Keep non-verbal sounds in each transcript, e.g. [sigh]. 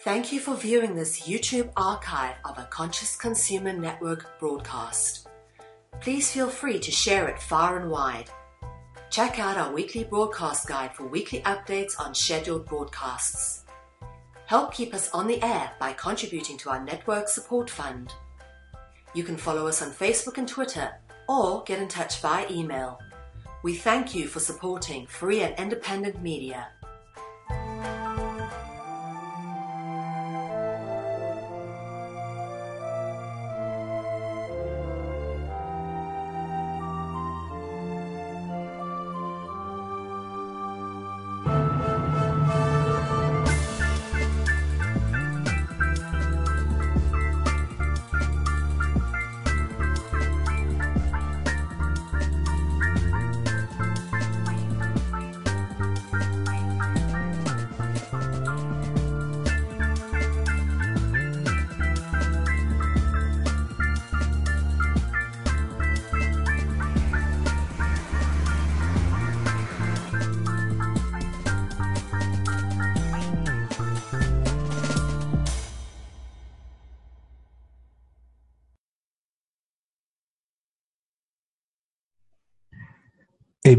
Thank you for viewing this YouTube archive of a Conscious Consumer Network broadcast. Please feel free to share it far and wide. Check out our weekly broadcast guide for weekly updates on scheduled broadcasts. Help keep us on the air by contributing to our network support fund. You can follow us on Facebook and Twitter or get in touch via email. We thank you for supporting free and independent media.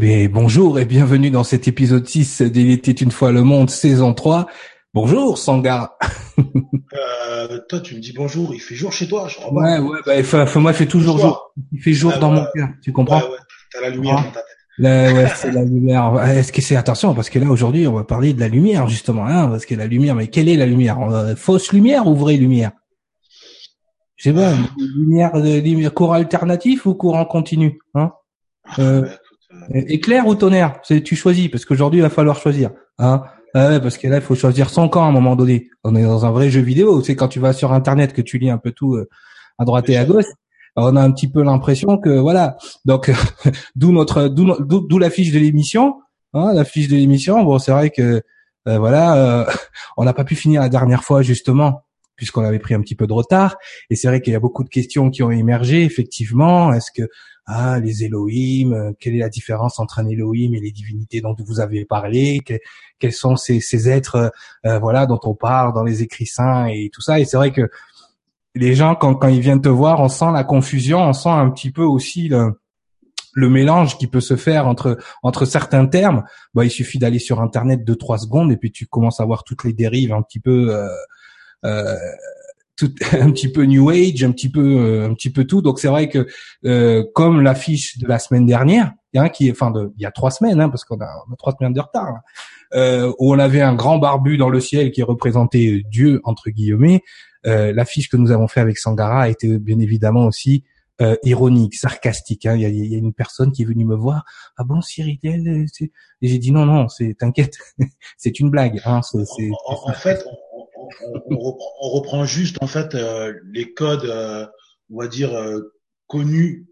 Eh bien, bonjour et bienvenue dans cet épisode 6 d'Il était une fois le monde, saison 3. Bonjour, Sangar. [laughs] Euh, toi, tu me dis bonjour, il fait jour chez toi, je crois. pas. Ouais, ouais, bah, il fait, enfin, moi, il fait toujours jour. Il fait jour Ouais, dans ouais. mon cœur, tu comprends? Ouais, ouais, t'as la lumière Ah. dans ta tête. Là, ouais, c'est la lumière. [laughs] Est-ce que c'est attention parce que là aujourd'hui on va parler de la lumière justement, hein, parce que la lumière. Mais quelle est la lumière? Euh, Fausse lumière ou vraie lumière? Je sais pas. Lumière, de, lumière courant alternatif ou courant continu hein? Euh, Bah, euh, Éclair ou tonnerre C'est tu choisis parce qu'aujourd'hui il va falloir choisir. Hein Ah parce que là il faut choisir son camp à un moment donné. On est dans un vrai jeu vidéo. C'est quand tu vas sur internet que tu lis un peu tout euh, à droite et à gauche. On a un petit peu l'impression que voilà. Donc [laughs] d'où notre d'où no- d'où d'où la fiche de l'émission. Hein, la fiche de l'émission. Bon, c'est vrai que euh, voilà, euh, [laughs] on n'a pas pu finir la dernière fois justement puisqu'on avait pris un petit peu de retard. Et c'est vrai qu'il y a beaucoup de questions qui ont émergé. Effectivement, est-ce que ah les Elohim, euh, quelle est la différence entre un Elohim et les divinités dont vous avez parlé? Que- Quels sont ces, ces êtres euh, euh, voilà dont on parle dans les écrits saints et tout ça? Et c'est vrai que les gens quand quand ils viennent te voir, on sent la confusion, on sent un petit peu aussi le le mélange qui peut se faire entre entre certains termes. Bah, il suffit d'aller sur internet deux trois secondes et puis tu commences à voir toutes les dérives un petit peu euh, euh, tout, [laughs] un petit peu new age, un petit peu euh, un petit peu tout. Donc c'est vrai que euh, comme l'affiche de la semaine dernière, hein, qui est enfin de il y a trois semaines, hein, parce qu'on a, on a trois semaines de retard, hein, euh, où on avait un grand barbu dans le ciel qui représentait Dieu entre guillemets. Euh, l'affiche que nous avons fait avec Sangara était bien évidemment aussi euh, ironique, sarcastique. hein. Il y, a, il y a une personne qui est venue me voir. Ah bon, Cyril Et j'ai dit non, non, c'est t'inquiète, [laughs] c'est une blague. Hein, c'est, c'est- en fait, on, reprend, on reprend juste en fait euh, les codes, euh, on va dire euh, connus,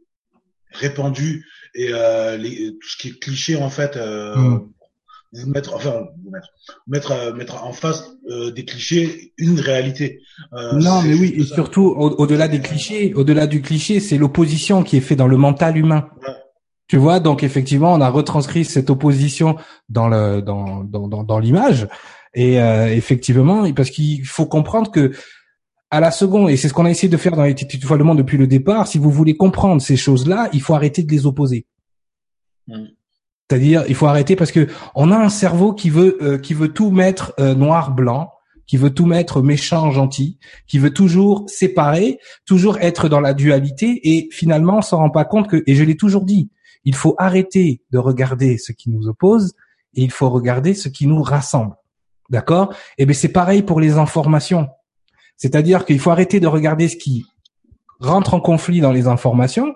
répandus et euh, les, tout ce qui est cliché en fait. Euh, Mm. Vous mettre, enfin, vous mettre, mettre, euh, mettre en face euh, des clichés une réalité. Euh, Non, mais oui, et ça. surtout au- au-delà des clichés, au-delà du cliché, c'est l'opposition qui est faite dans le mental humain. Ouais. Tu vois, donc effectivement, on a retranscrit cette opposition dans le dans dans dans, dans l'image et euh, effectivement, parce qu'il faut comprendre que à la seconde, et c'est ce qu'on a essayé de faire dans les fois le monde depuis le départ, si vous voulez comprendre ces choses-là, il faut arrêter de les opposer. Mm. C'est-à-dire, il faut arrêter parce que on a un cerveau qui veut euh, qui veut tout mettre euh, noir blanc, qui veut tout mettre méchant gentil, qui veut toujours séparer, toujours être dans la dualité et finalement on s'en rend pas compte que et je l'ai toujours dit, il faut arrêter de regarder ce qui nous oppose et il faut regarder ce qui nous rassemble. D'accord? Et bien c'est pareil pour les informations. C'est-à-dire qu'il faut arrêter de regarder ce qui rentre en conflit dans les informations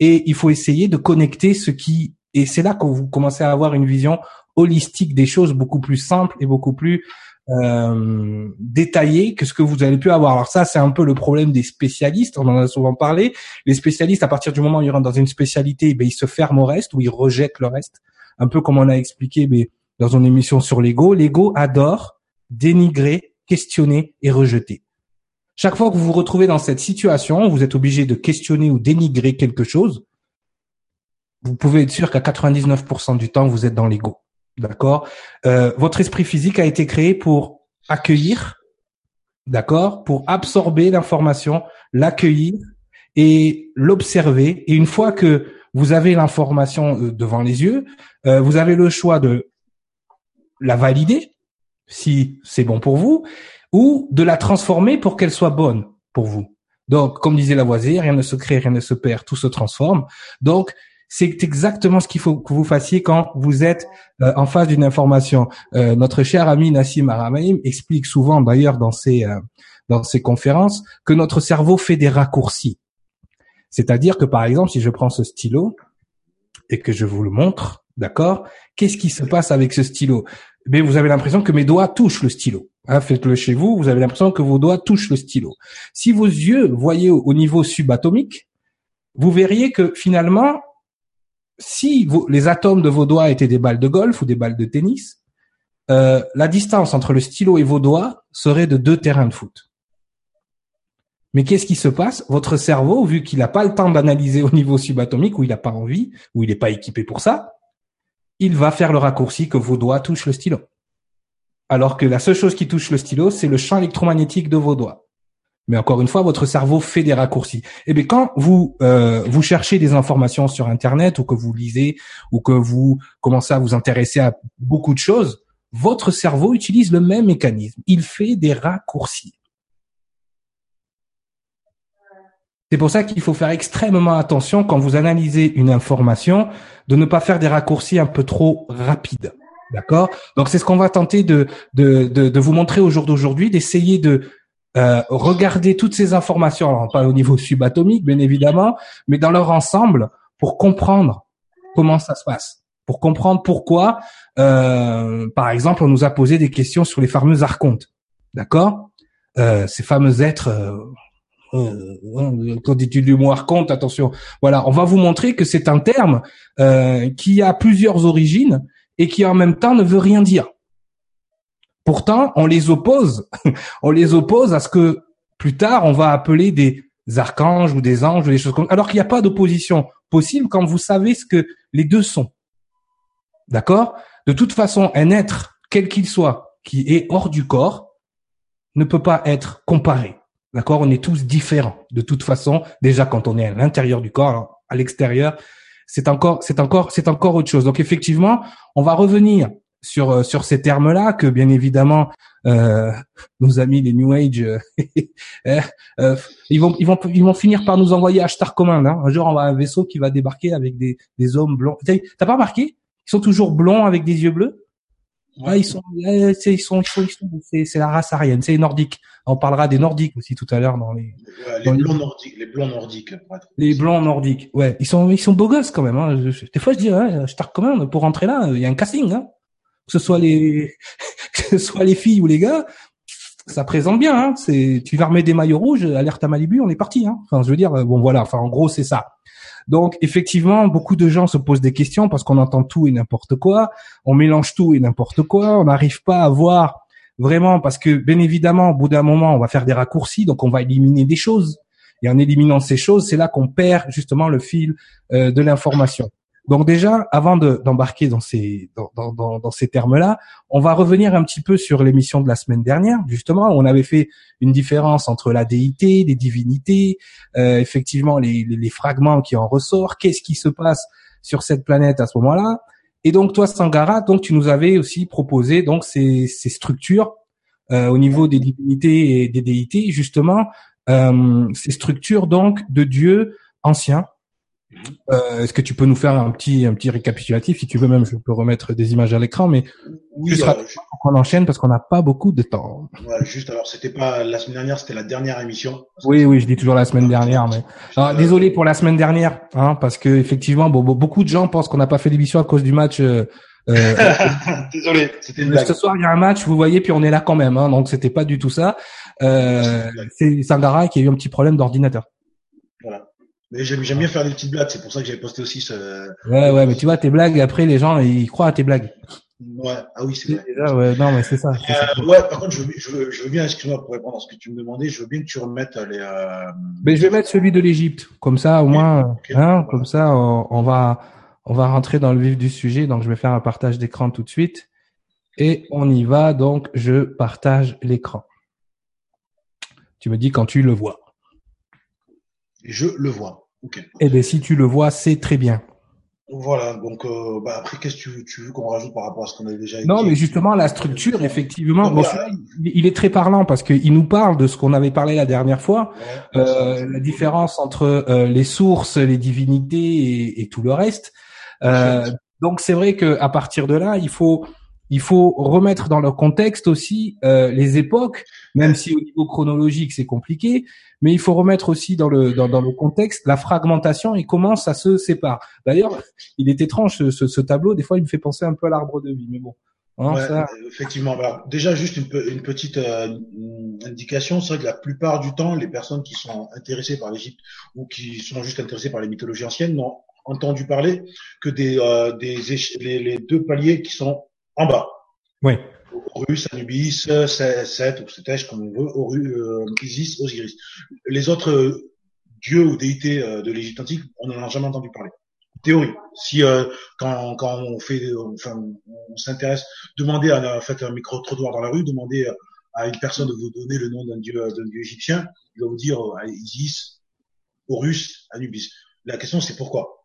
et il faut essayer de connecter ce qui et c'est là que vous commencez à avoir une vision holistique des choses beaucoup plus simple et beaucoup plus euh, détaillée que ce que vous avez pu avoir. Alors ça, c'est un peu le problème des spécialistes. On en a souvent parlé. Les spécialistes, à partir du moment où ils rentrent dans une spécialité, ben, ils se ferment au reste ou ils rejettent le reste. Un peu comme on a expliqué mais dans une émission sur l'ego. L'ego adore dénigrer, questionner et rejeter. Chaque fois que vous vous retrouvez dans cette situation, vous êtes obligé de questionner ou dénigrer quelque chose. Vous pouvez être sûr qu'à 99% du temps, vous êtes dans l'ego. D'accord? Euh, Votre esprit physique a été créé pour accueillir d'accord, pour absorber l'information, l'accueillir et l'observer. Et une fois que vous avez l'information euh, devant les yeux, euh, vous avez le choix de la valider, si c'est bon pour vous, ou de la transformer pour qu'elle soit bonne pour vous. Donc, comme disait Lavoisier, rien ne se crée, rien ne se perd, tout se transforme. Donc, c'est exactement ce qu'il faut que vous fassiez quand vous êtes euh, en face d'une information. Euh, notre cher ami Nassim Aramaim explique souvent, d'ailleurs, dans ses euh, dans ses conférences, que notre cerveau fait des raccourcis. C'est-à-dire que, par exemple, si je prends ce stylo et que je vous le montre, d'accord, qu'est-ce qui se passe avec ce stylo? Mais vous avez l'impression que mes doigts touchent le stylo. Hein, Faites-le chez vous, vous avez l'impression que vos doigts touchent le stylo. Si vos yeux voyaient au niveau subatomique, vous verriez que finalement, si les atomes de vos doigts étaient des balles de golf ou des balles de tennis, euh, la distance entre le stylo et vos doigts serait de deux terrains de foot. Mais qu'est-ce qui se passe? Votre cerveau, vu qu'il n'a pas le temps d'analyser au niveau subatomique, ou il n'a pas envie, ou il n'est pas équipé pour ça, il va faire le raccourci que vos doigts touchent le stylo. Alors que la seule chose qui touche le stylo, c'est le champ électromagnétique de vos doigts. Mais encore une fois, votre cerveau fait des raccourcis. Et eh bien, quand vous euh, vous cherchez des informations sur Internet ou que vous lisez ou que vous commencez à vous intéresser à beaucoup de choses, votre cerveau utilise le même mécanisme. Il fait des raccourcis. C'est pour ça qu'il faut faire extrêmement attention quand vous analysez une information de ne pas faire des raccourcis un peu trop rapides. D'accord? Donc c'est ce qu'on va tenter de, de, de, vous montrer au jour d'aujourd'hui, d'essayer de euh, regarder toutes ces informations, alors pas au niveau subatomique bien évidemment, mais dans leur ensemble pour comprendre comment ça se passe, pour comprendre pourquoi, euh, par exemple, on nous a posé des questions sur les fameux archontes, d'accord? Euh, Ces fameux êtres. Euh, euh, quand dit du mot archonte, attention. Voilà, on va vous montrer que c'est un terme qui a plusieurs origines et qui en même temps ne veut rien dire. Pourtant, on les oppose, [laughs] on les oppose à ce que plus tard on va appeler des archanges ou des anges ou des choses comme alors qu'il n'y a pas d'opposition possible quand vous savez ce que les deux sont. D'accord? De toute façon, un être, quel qu'il soit, qui est hors du corps, ne peut pas être comparé. D'accord? On est tous différents. De toute façon, déjà quand on est à l'intérieur du corps, à l'extérieur, c'est encore, c'est encore, c'est encore autre chose. Donc effectivement, on va revenir sur euh, sur ces termes-là que bien évidemment euh, nos amis les New Age [laughs] euh, ils vont ils vont ils vont finir par nous envoyer hashtag commun hein. un jour on va un vaisseau qui va débarquer avec des des hommes blonds t'as pas remarqué? Ils sont toujours blonds avec des yeux bleus? Ah, ils sont ils sont ils sont, c'est c'est la race arienne c'est les nordiques on parlera des nordiques aussi tout à l'heure dans les les blonds nordiques les blonds nordiques les blonds nordiques ouais ils sont ils sont beaux gosses quand même hein. des fois je dis ouais, hashtag commun pour rentrer là il y a un casting hein que ce soit les [laughs] que ce soit les filles ou les gars, ça présente bien. Hein. C'est tu vas remettre des maillots rouges, alerte à Malibu, on est parti. Hein. Enfin, je veux dire, bon voilà. Enfin, en gros, c'est ça. Donc, effectivement, beaucoup de gens se posent des questions parce qu'on entend tout et n'importe quoi, on mélange tout et n'importe quoi, on n'arrive pas à voir vraiment parce que, bien évidemment, au bout d'un moment, on va faire des raccourcis, donc on va éliminer des choses. Et en éliminant ces choses, c'est là qu'on perd justement le fil euh, de l'information. Donc déjà, avant d'embarquer dans ces termes-là, on va revenir un petit peu sur l'émission de la semaine dernière. Justement, on avait fait une différence entre la déité, les divinités, euh, effectivement les, fragments qui en ressortent. Qu'est-ce qui se passe sur cette planète à ce moment-là? Et donc toi, Sangara, donc tu nous avais aussi proposé donc ces, ces structures euh, au niveau des divinités et des déités, justement euh, ces structures donc de dieux anciens euh, Est-ce que tu peux nous faire un petit un petit récapitulatif si tu veux même je peux remettre des images à l'écran mais oui, juste euh, on enchaîne parce qu'on n'a pas beaucoup de temps. Ouais, juste alors c'était pas la semaine dernière c'était la dernière émission. Oui oui je dis toujours la semaine dernière mais alors, désolé pour la semaine dernière hein parce que effectivement bon, beaucoup de gens pensent qu'on n'a pas fait l'émission à cause du match. Euh, euh [laughs] désolé c'était une Ce soir il y a un match vous voyez puis on est là quand même hein, donc c'était pas du tout ça. Euh, c'est Sangara qui a eu un petit problème d'ordinateur. Mais j'aime, bien faire des petites blagues, c'est pour ça que j'avais posté aussi ce. Ouais, ouais, mais tu vois, tes blagues, après, les gens, ils croient à tes blagues. Ouais, ah oui, c'est vrai. ouais, non, mais c'est ça. Euh, ouais, par contre, je veux, je veux, je veux bien, excuse-moi pour répondre à ce que tu me demandais, je veux bien que tu remettes les. Euh... Mais je vais mettre celui de l'Égypte, comme ça, au moins, hein, comme ça, on, on, va, on va rentrer dans le vif du sujet. Donc, je vais faire un partage d'écran tout de suite, et on y va. Donc, je partage l'écran. Tu me dis quand tu le vois. Je le vois. Ok. Eh bien, si tu le vois, c'est très bien. Voilà, donc euh, bah après, qu'est-ce que tu, veux qu'on rajoute par rapport à ce qu'on a déjà dit Non, mais justement, la structure, effectivement, bon, il est très parlant parce qu'il nous parle de ce qu'on avait parlé la dernière fois, euh, la différence entre euh, les sources, les divinités et, et tout le reste. Euh, donc c'est vrai que à partir de là, il faut il faut remettre dans le contexte aussi euh, les époques, même si au niveau chronologique c'est compliqué, mais il faut remettre aussi dans le dans, le contexte la fragmentation et comment ça se sépare. D'ailleurs, il est étrange ce, ce, tableau, des fois il me fait penser un peu à l'arbre de vie, mais bon. Hein, ça... Effectivement. déjà, juste une, une petite euh, indication, c'est vrai que la plupart du temps, les personnes qui sont intéressées par l'Égypte ou qui sont juste intéressées par les mythologies anciennes n'ont entendu parler que des, euh, des les, deux paliers qui sont en bas. Oui. Horus, Anubis, Seth ou Sethèche, comme on veut, Horus, euh, Isis, Osiris. Les autres euh, dieux ou déités euh, de l'Égypte antique, on n'en a jamais entendu parler. Théorie. Si quand, quand on fait, enfin, on s'intéresse, demandez à, fait un micro trottoir dans la rue, demandez à une personne de vous donner le nom d'un dieu, d'un dieu égyptien, il va vous dire Isis, Horus, Anubis. La question c'est pourquoi?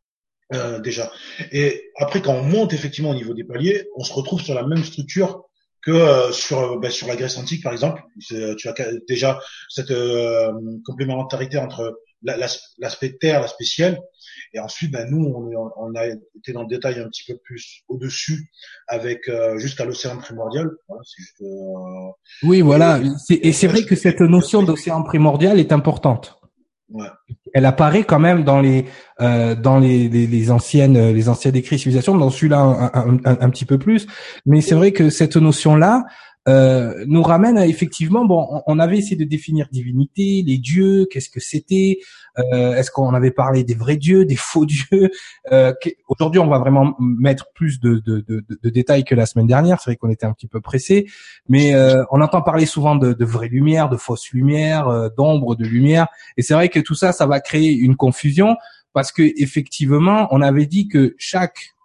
Euh, déjà. Et après, quand on monte effectivement au niveau des paliers, on se retrouve sur la même structure que euh, sur ben, sur la Grèce antique, par exemple. Tu as déjà cette euh, complémentarité entre l'aspect terre, l'aspect ciel, et ensuite, ben, nous, on, on, a été dans le détail un petit peu plus au-dessus, avec jusqu'à l'océan primordial. Voilà, juste, oui, voilà. Et c'est vrai que cette notion d'océan primordial est importante. Ouais. Elle apparaît quand même dans les euh, dans les, les, les, anciennes les anciennes écrits civilisations, dans celui-là un, un, un, petit peu plus. Mais c'est vrai que cette notion-là, euh, nous ramène à effectivement, bon, on, avait essayé de définir divinité, les dieux, qu'est-ce que c'était, euh, est-ce qu'on avait parlé des vrais dieux, des faux [laughs] dieux. Euh, Aujourd'hui, on va vraiment mettre plus de, de, de, de, détails que la semaine dernière. C'est vrai qu'on était un petit peu pressé, mais euh, on entend parler souvent de, de vraies lumières, de fausses lumières, euh, d'ombre, de lumière, et c'est vrai que tout ça, ça va créer une confusion parce que effectivement, on avait dit que chaque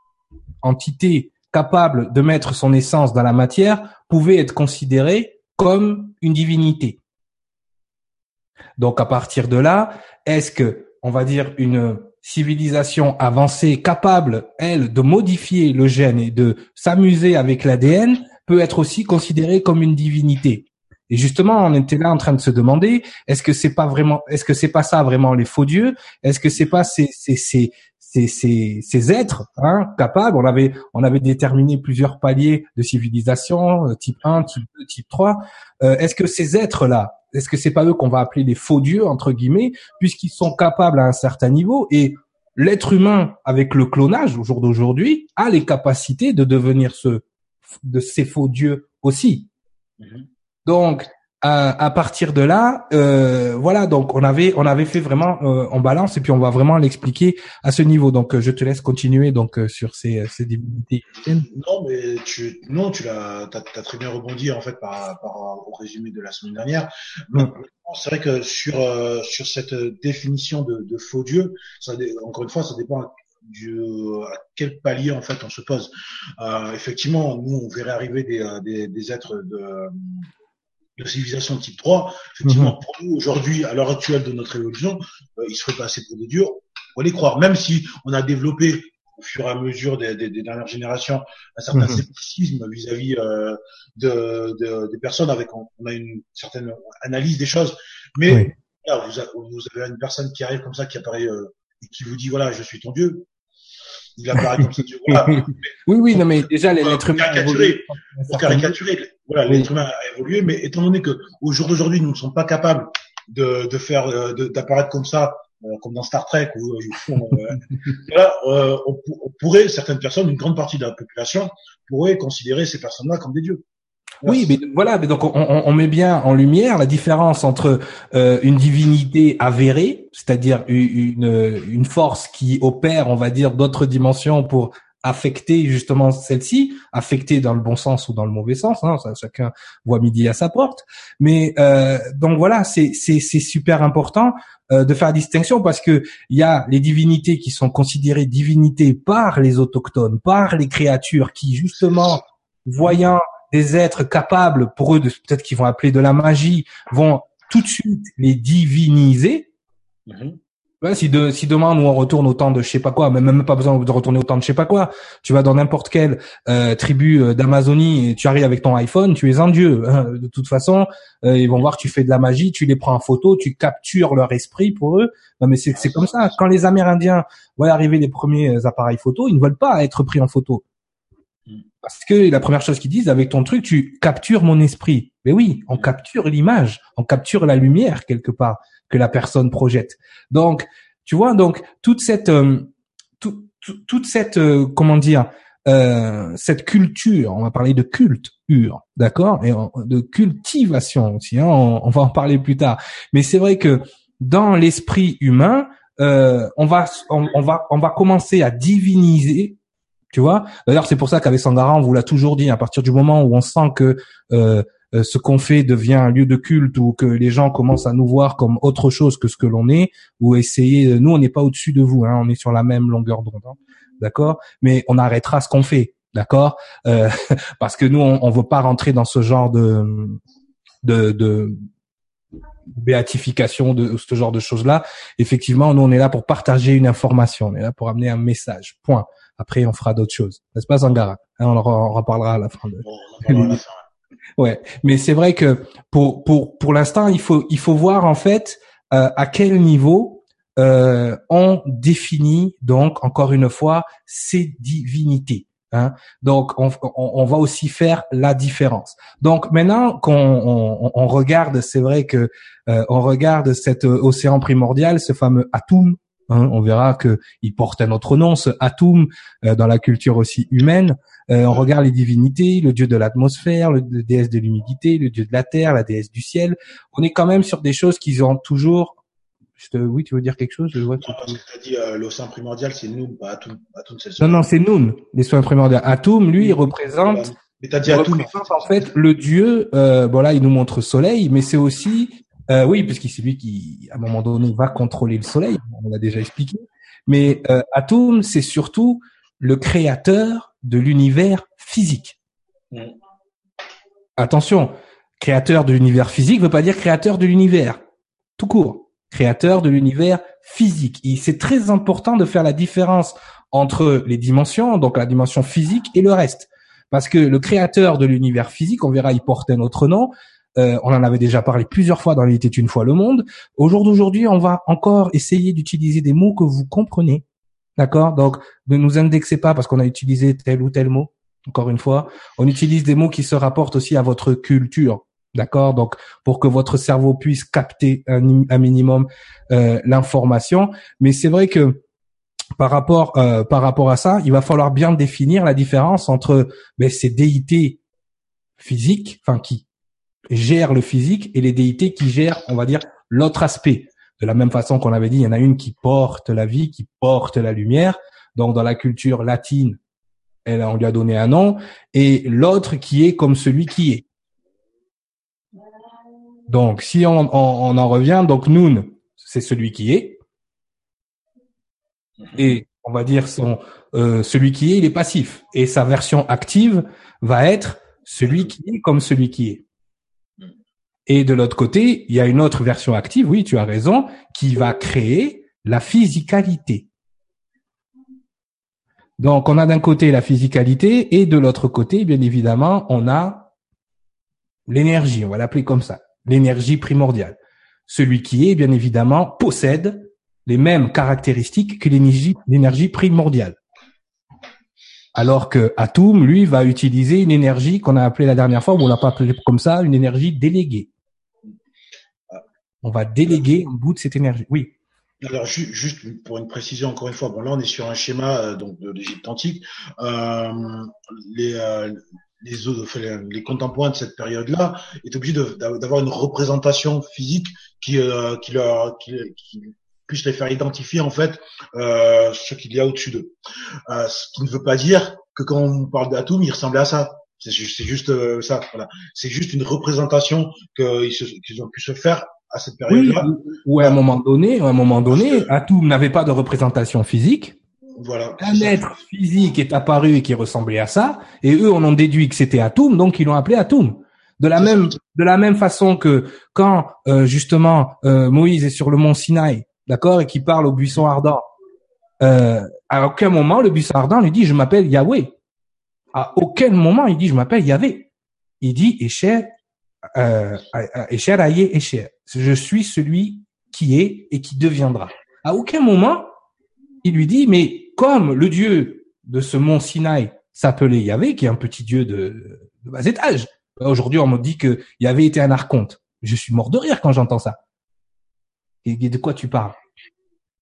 entité capable de mettre son essence dans la matière pouvait être considéré comme une divinité. Donc à partir de là, est-ce que, on va dire, une civilisation avancée capable, elle, de modifier le gène et de s'amuser avec l'ADN peut être aussi considérée comme une divinité? Et justement, on était là en train de se demander est-ce que c'est pas vraiment, est-ce que c'est pas ça vraiment les faux dieux? Est-ce que c'est pas ces, ces, ces, ces êtres hein, capables. On avait, on avait déterminé plusieurs paliers de civilisation, euh, type 1, type 2, type 3. Euh, est-ce que ces êtres-là, est-ce que c'est pas eux qu'on va appeler les faux dieux entre guillemets, puisqu'ils sont capables à un certain niveau et l'être humain avec le clonage au jour d'aujourd'hui a les capacités de devenir ce de ces faux dieux aussi. Mm-hmm. Donc à, partir de là, euh, voilà, donc on avait on avait fait vraiment euh, en balance et puis on va vraiment l'expliquer à ce niveau. Donc euh, je te laisse continuer donc euh, sur ces ces divinités. Non, mais tu non tu l'as t'as, as très bien rebondi en fait par rapport au résumé de la semaine dernière. Mm. C'est vrai que sur sur cette définition de, de faux dieu, ça, encore une fois, ça dépend du, à quel palier en fait on se pose. Euh, effectivement, nous on verrait arriver des, des, des êtres de de civilisation type 3, effectivement, mhm. pour nous, aujourd'hui, à l'heure actuelle de notre évolution, euh, ils seraient passés pour des durs. On les croire, même si on a développé au fur et à mesure des, des, des dernières générations un certain mhm. scepticisme vis-à-vis euh, de, de, des personnes avec on, a une certaine analyse des choses. Mais là, vous, vous, avez une personne qui arrive comme ça, qui apparaît euh, et qui vous dit voilà, je suis ton Dieu. Il apparaît comme ça. Voilà. [laughs] oui, oui, non, mais déjà l'être humain. Pour caricaturer, voilà, l'être humain a évolué, mais étant donné que au jour d'aujourd'hui, nous ne sommes pas capables de, de faire, euh, d'apparaître comme ça, euh, comme dans Star Trek, où ils font, euh, voilà, [laughs] on, pourrait, certaines personnes, une grande partie de la population, pourrait considérer ces personnes-là comme des dieux. Oui, mais voilà, mais donc on, on, met bien en lumière la différence entre une divinité avérée, c'est-à-dire une, une force qui opère, on va dire, d'autres dimensions pour affecter justement celle-ci, affecter dans le bon sens ou dans le mauvais sens, hein, ça, chacun voit midi à sa porte. Mais euh, donc voilà, c'est super important euh, de faire distinction parce que il y a les divinités qui sont considérées divinités par les autochtones, par les créatures qui justement voyant des êtres capables pour eux de peut-être qu'ils vont appeler de la magie, vont tout de suite les diviniser. Mhm. Ouais, si, de, si demain nous on retourne au temps de je sais pas quoi, mais même pas besoin de retourner au temps de je sais pas quoi, tu vas dans n'importe quelle euh, tribu euh, d'Amazonie et tu arrives avec ton iPhone, tu es un dieu. hein. De toute façon, euh, ils vont voir que tu fais de la magie, tu les prends en photo, tu captures leur esprit pour eux. Non mais c'est c'est comme ça. Quand les Amérindiens voient arriver les premiers euh, appareils photo, ils ne veulent pas être pris en photo. Parce que la première chose qu'ils disent, avec ton truc, tu captures mon esprit. Mais oui, on capture l'image, on capture la lumière quelque part que la personne projette. Donc, tu vois, donc toute cette, euh, tout- tout- toute cette, euh, comment dire, euh, cette culture, on va parler de culture, d'accord, et de cultivation aussi. Hein, on, on va en parler plus tard. Mais c'est vrai que dans l'esprit humain, euh, on va, on, on va, on va commencer à diviniser. Tu vois. D'ailleurs, c'est pour ça qu'avec Sangara, on vous l'a toujours dit. À partir du moment où on sent que euh, euh, ce qu'on fait devient un lieu de culte ou que les gens commencent à nous voir comme autre chose que ce que l'on est, ou essayer, nous on n'est pas au-dessus de vous, hein, on est sur la même longueur d'onde, hein, d'accord? Mais on arrêtera ce qu'on fait, d'accord? Euh, [laughs] Parce que nous on, on veut pas rentrer dans ce genre de de, de béatification de ce genre de choses là. Effectivement, nous on est là pour partager une information, on est là pour amener un message. Point. Après, on fera d'autres choses, n'est-ce pas, Zangara? Hein, On en on en reparlera à la fin de, Bon, [laughs] Ouais, mais c'est vrai que pour pour pour l'instant, il faut il faut voir en fait euh, à quel niveau euh, on définit donc encore une fois ces divinités. Hein. Donc on, on, on va aussi faire la différence. Donc maintenant qu'on on, on regarde, c'est vrai que euh, on regarde cet océan primordial, ce fameux Atum. Hein, on verra que il porte un autre nom, ce Atum, euh, dans la culture aussi humaine. Euh, on regarde les divinités, le dieu de l'atmosphère, le, le déesse de l'humidité, le dieu de la terre, la déesse du ciel. On est quand même sur des choses qui ont toujours. Te... Oui, tu veux dire quelque chose? Je vois que Non, parce que tu as dit euh, l'océan primordial, c'est nous, pas Atum. Atum, c'est Non, non, c'est Noun, les soins primordiaux. Atum, lui, il représente. Mais t'as dit Atum. en fait le dieu. Euh, bon là, il nous montre soleil, mais c'est aussi, euh, oui, puisque c'est lui qui, à un moment donné, va contrôler le soleil. On l'a déjà expliqué. Mais euh, Atum, c'est surtout le créateur de l'univers physique. Mm. Attention, créateur de l'univers physique veut pas dire créateur de l'univers. Tout court. Créateur de l'univers physique. Et c'est très important de faire la différence entre les dimensions, donc la dimension physique et le reste. Parce que le créateur de l'univers physique, on verra, il porte un autre nom. Euh, on en avait déjà parlé plusieurs fois dans Il était une fois le monde. Au jour d'aujourd'hui, on va encore essayer d'utiliser des mots que vous comprenez. D'accord? Donc, ne nous indexez pas parce qu'on a utilisé tel ou tel mot. Encore une fois, on utilise des mots qui se rapportent aussi à votre culture. D'accord? Donc, pour que votre cerveau puisse capter un, un minimum euh, l'information. Mais c'est vrai que par rapport euh, par rapport à ça, il va falloir bien définir la différence entre ben, ces déités physiques, enfin qui gèrent le physique, et les déités qui gèrent, on va dire, l'autre aspect. De la même façon qu'on avait dit, il y en a une qui porte la vie, qui porte la lumière. Donc dans la culture latine, elle, on lui a donné un nom, et l'autre qui est comme celui qui est. Donc si on, on, en revient, donc Noun, c'est celui qui est, et on va dire son euh, celui qui est, il est passif, et sa version active va être celui qui est comme celui qui est. Et de l'autre côté, il y a une autre version active, oui, tu as raison, qui va créer la physicalité. Donc, on a d'un côté la physicalité et de l'autre côté, bien évidemment, on a l'énergie, on va l'appeler comme ça, l'énergie primordiale. Celui qui est, bien évidemment, possède les mêmes caractéristiques que l'énergie, primordiale. Alors que Atum, lui, va utiliser une énergie qu'on a appelée la dernière fois, ou on l'a pas appelée comme ça, une énergie déléguée. On va déléguer un bout de cette énergie. Oui. Alors ju- juste pour une précision encore une fois, bon là on est sur un schéma euh, donc de l'Égypte antique. Euh, les euh, les, enfin, les contemporains de cette période-là est obligé d'avoir une représentation physique qui euh, qui leur qui, qui puisse les faire identifier en fait euh, ce qu'il y a au-dessus d'eux. Euh, ce qui ne veut pas dire que quand on parle d'Atum, il ressemblait à ça. C'est ju- c'est juste euh, ça. Voilà. C'est juste une représentation qu'ils se- qu'ils ont pu se faire à cette Oui, période-là. ou à un moment donné, à un moment donné, Atum n'avait pas de représentation physique. Voilà. Un être physique est apparu et qui ressemblait à ça, et eux en ont déduit que c'était Atum, donc ils l'ont appelé Atum. De la même, de la même façon que quand euh, justement euh, Moïse est sur le mont Sinaï, d'accord, et qu'il parle au buisson ardent, euh, à aucun moment le buisson ardent lui dit je m'appelle Yahweh. À aucun moment il dit je m'appelle Yahvé. Il dit Esher, euh, Esher Aye Esher. Je suis celui qui est et qui deviendra. À aucun moment il lui dit mais comme le Dieu de ce mont Sinaï s'appelait Yahvé, qui est un petit Dieu de, bas étage. Aujourd'hui, on me dit que Yahvé était un archonte. Je suis mort de rire quand j'entends ça. Et de quoi tu parles?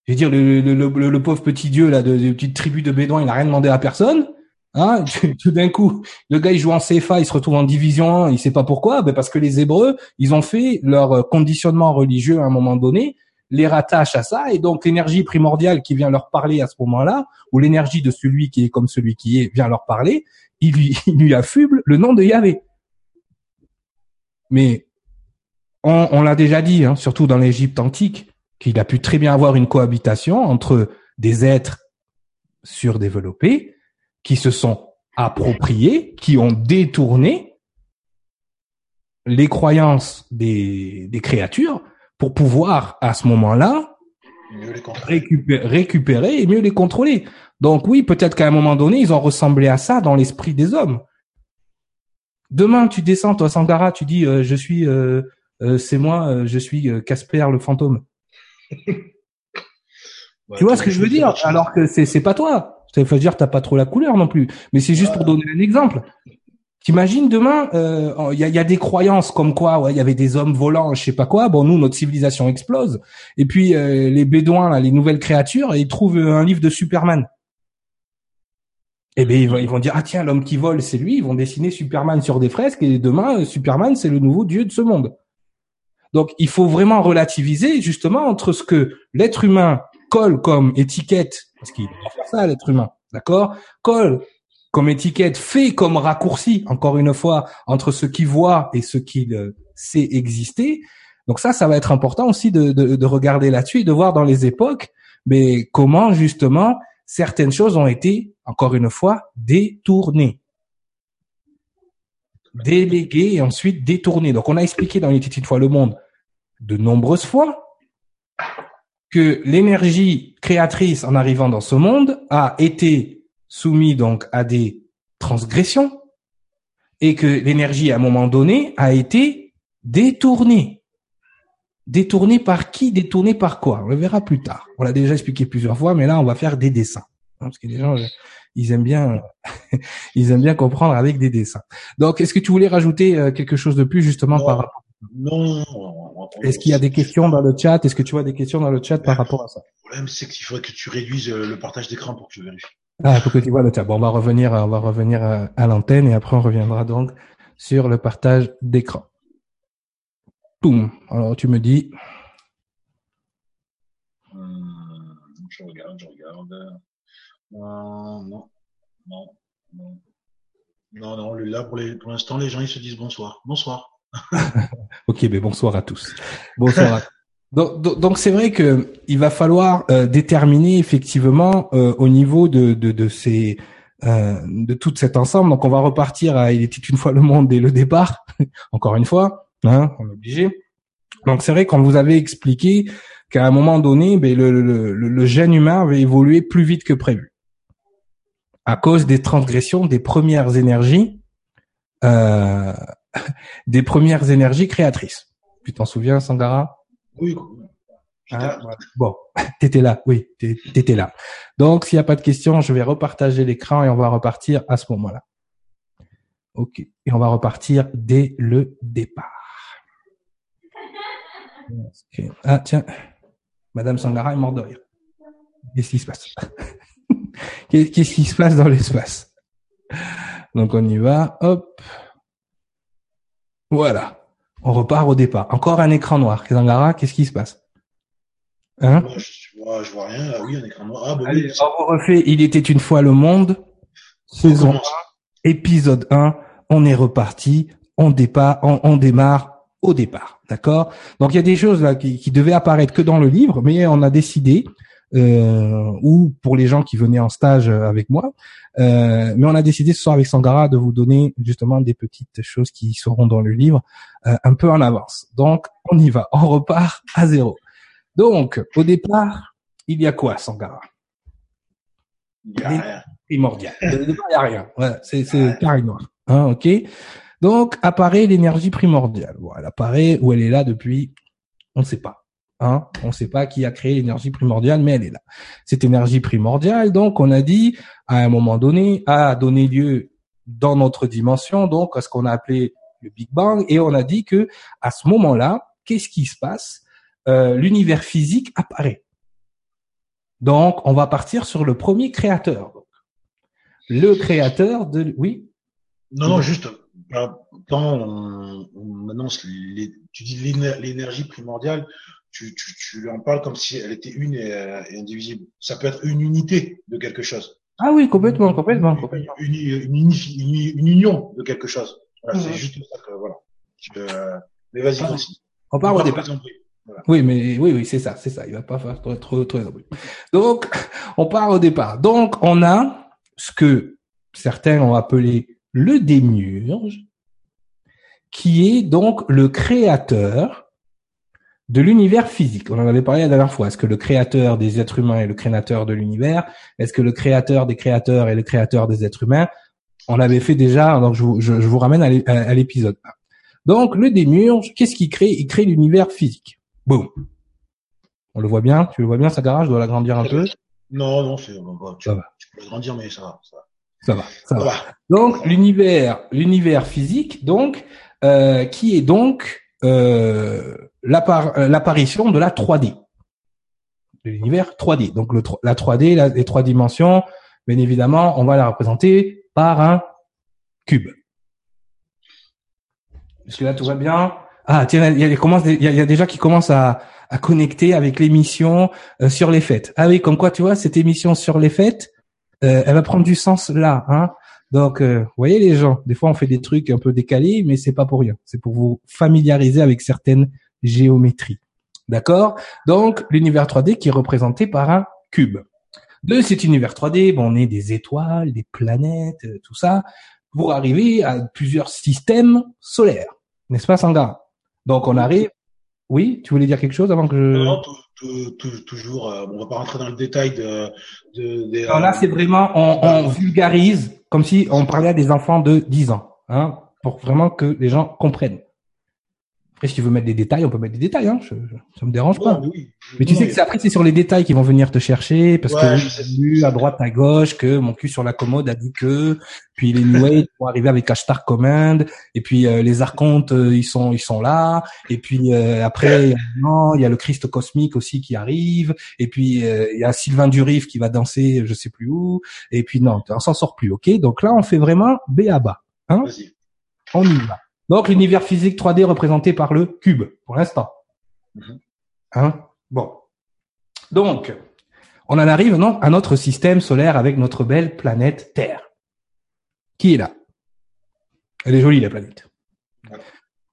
Je veux dire, le, pauvre petit Dieu là, de, de petite tribu de Bédouins, il n'a rien demandé à personne. Hein [laughs] tout d'un coup, le gars il joue en CFA, il se retrouve en division 1, il sait pas pourquoi, ben parce que les Hébreux, ils ont fait leur conditionnement religieux à un moment donné, les rattachent à ça, et donc l'énergie primordiale qui vient leur parler à ce moment-là, ou l'énergie de celui qui est comme celui qui est vient leur parler, il lui, [laughs] il lui affuble le nom de Yahvé. Mais on, on l'a déjà dit, hein, surtout dans l'Égypte antique, qu'il a pu très bien avoir une cohabitation entre des êtres surdéveloppés qui se sont appropriés, qui ont détourné les croyances des, des créatures pour pouvoir, à ce moment-là, récupérer, récupérer et mieux les contrôler. Donc oui, peut-être qu'à un moment donné, ils ont ressemblé à ça dans l'esprit des hommes. Demain, tu descends, toi, Sangara, tu dis, euh, je suis, euh, euh, c'est moi, je suis Casper le fantôme. [laughs] tu vois ce que je veux dire Alors que c'est c'est pas toi. Ça veut dire t'as pas trop la couleur non plus. Mais c'est juste pour donner un exemple. T'imagines demain, il euh, y, a, y, a, des croyances comme quoi, ouais, il y avait des hommes volants, je sais pas quoi. Bon, nous, notre civilisation explose. Et puis euh, les Bédouins, là, les nouvelles créatures, ils trouvent un livre de Superman. Eh ben ils vont, dire ah tiens l'homme qui vole c'est lui. Ils vont dessiner Superman sur des fresques et demain Superman c'est le nouveau dieu de ce monde. Donc il faut vraiment relativiser justement entre ce que l'être humain colle comme étiquette parce qu'il doit faire ça l'être humain, d'accord? Colle comme étiquette, fait comme raccourci, encore une fois, entre ce qui voit et ce qui sait exister. Donc ça, ça va être important aussi de, de, de regarder là-dessus et de voir dans les époques, mais comment justement certaines choses ont été, encore une fois, détournées. Déléguées et ensuite détournées. Donc on a expliqué dans une fois le monde de nombreuses fois que l'énergie créatrice en arrivant dans ce monde a été soumis donc à des transgressions et que l'énergie à un moment donné a été détournée. Détournée par qui? Détournée par quoi? On le verra plus tard. On l'a déjà expliqué plusieurs fois, mais là on va faire des dessins hein, parce que les gens ils aiment bien [laughs] ils aiment bien comprendre avec des dessins. Donc est-ce que tu voulais rajouter euh, quelque chose de plus justement par rapport non. Est-ce qu'il y a des questions dans le chat? Est-ce que tu vois des questions dans le chat par rapport à ça? Le problème, c'est qu'il faudrait que tu réduises euh, le partage d'écran pour que je vérifie. Ah, pour que tu vois le chat. Bon, on va revenir, on va revenir à, l'antenne et après on reviendra donc sur le partage d'écran. Boum. Alors tu me dis. Hum, je regarde, je regarde. non, non, non. Non, non, là pour pour l'instant, les gens ils se disent bonsoir. Bonsoir. Ok, mais bonsoir à tous. Bonsoir. à... Donc, donc c'est vrai que il va falloir euh, déterminer effectivement euh, au niveau de de, de ces euh, de tout cet ensemble. Donc on va repartir à il était une fois le monde et le départ. [laughs] Encore une fois, hein, on est obligé. Donc c'est vrai qu'on vous avait expliqué qu'à un moment donné, ben, le, le, le, le gène humain va évoluer plus vite que prévu à cause des transgressions des premières énergies, euh, [laughs] des premières énergies créatrices. Tu t'en souviens, Sangara? Oui. Ah, bon, [laughs] t'étais là, oui, t'étais là. Donc, s'il n'y a pas de questions, je vais repartager l'écran et on va repartir à ce moment-là. Ok, et on va repartir dès le départ. Ah tiens, Madame Sangara est morte de rire. Qu'est-ce qui se passe? [laughs] Qu'est-ce qui se passe dans l'espace? Donc on y va, hop. Voilà. On repart au départ. Encore un écran noir. Kezangara, qu'est-ce qui se passe Hein je, vois, je vois rien. Ah oui, un écran noir. Ah, bon, Allez, on refait Il était une fois le monde. Saison 1, épisode 1. On est reparti. On départ, on, démarre au départ. D'accord? Donc il y a des choses là qui, qui devaient apparaître que dans le livre, mais on a décidé euh, ou pour les gens qui venaient en stage avec moi. Euh, mais on a décidé ce soir avec Sangara de vous donner justement des petites choses qui seront dans le livre euh, un peu en avance. Donc on y va, on repart à zéro. Donc au départ, il y a quoi Sangara? [laughs] Il y a rien. Primordial. Il y a rien. C'est c'est carré noir. Hein, ok? Donc apparaît l'énergie primordiale. Bon, elle apparaît ou elle est là depuis, on ne sait pas. Hein, on ne sait pas qui a créé l'énergie primordiale, mais elle est là. Cette énergie primordiale, donc, on a dit, à un moment donné, a donné lieu dans notre dimension, donc, à ce qu'on a appelé le Big Bang, et on a dit que, à ce moment-là, qu'est-ce qui se passe? Euh, L'univers physique apparaît. Donc, on va partir sur le premier créateur. Le créateur de, oui, Non, non, juste, euh, quand on, on annonce tu dis l'éner- l'énergie primordiale, tu, tu, tu en parles comme si elle était une et, euh, et indivisible. Ça peut être une unité de quelque chose. ah oui, complètement, complètement, complètement. Une, une, une, union de quelque chose. Voilà, Mhm. C'est juste ça que, voilà. Euh, mais vas-y, continue. On part au départ. Oui, mais oui, oui, c'est ça, c'est ça. Il va pas faire trop, trop, trop. Donc, on part au départ. Donc, on a ce que certains ont appelé le démiurge, qui est donc le créateur de l'univers physique. On en avait parlé la dernière fois. Est-ce que le créateur des êtres humains est le créateur de l'univers? Est-ce que le créateur des créateurs est le créateur des êtres humains? On l'avait fait déjà, donc je vous, je, je vous ramène à l'é- à à l'épisode 1. Donc, le démiurge, qu'est-ce qu'il crée? Il crée l'univers physique. Boum. On le voit bien? Tu le vois bien, sa garage Je dois l'agrandir un peu Non, non, c'est, bon, bon, tu, Ça va. tu peux grandir, mais ça va. Ça va. Ça va, ça Ça va. va. Donc l'univers, l'univers physique, donc euh, qui est donc l'apparition de la 3D, de l'univers 3D. Donc la 3D, la- les trois dimensions, bien évidemment, on va la représenter par un cube. Est-ce que là tout va bien? Ah tiens, il y a, il y a- il y a gens qui commencent à, à connecter avec l'émission euh, sur les fêtes. Ah oui, comme quoi tu vois cette émission sur les fêtes, euh, elle va prendre du sens là, hein. Donc, euh, vous voyez les gens, des fois on fait des trucs un peu décalés, mais c'est pas pour rien. C'est pour vous familiariser avec certaines géométries. D'accord? Donc, l'univers 3D qui est représenté par un cube. De cet univers 3D, bon, on est des étoiles, des planètes, euh, tout ça, pour arriver à plusieurs systèmes solaires. N'est-ce pas, Sangha? Donc, on arrive... Oui, tu voulais dire quelque chose avant que je... Non, tout- tout- tout- toujours, euh, on va pas rentrer dans le détail de, de, des, Non, là, c'est vraiment, on, on vulgarise comme si on parlait à des enfants de 10 ans, hein, pour vraiment que les gens comprennent. Après, si tu veux mettre des détails, on peut mettre des détails, hein, je, je- ça me dérange Ouais, pas. mais oui. Mais tu Non, sais que c'est après, c'est sur les détails qu'ils vont venir te chercher, parce Ouais, que lu à droite, à gauche, que mon cul sur la commode a dit que, puis les New Age [laughs] vont arriver avec hashtag command, et puis euh, les archontes, euh, ils sont, ils sont là, et puis euh, après, il y a- non, il y a le Christ cosmique aussi qui arrive, et puis euh, il y a Sylvain Durif qui va danser, je sais plus où, et puis non, on s'en sort plus, ok? Donc là, on fait vraiment B à bas, hein? On y va. Donc l'univers physique 3D représenté par le cube, pour l'instant. Mhm. Hein? Bon. Donc, on en arrive non, à notre système solaire avec notre belle planète Terre. Qui est là? Elle est jolie, la planète.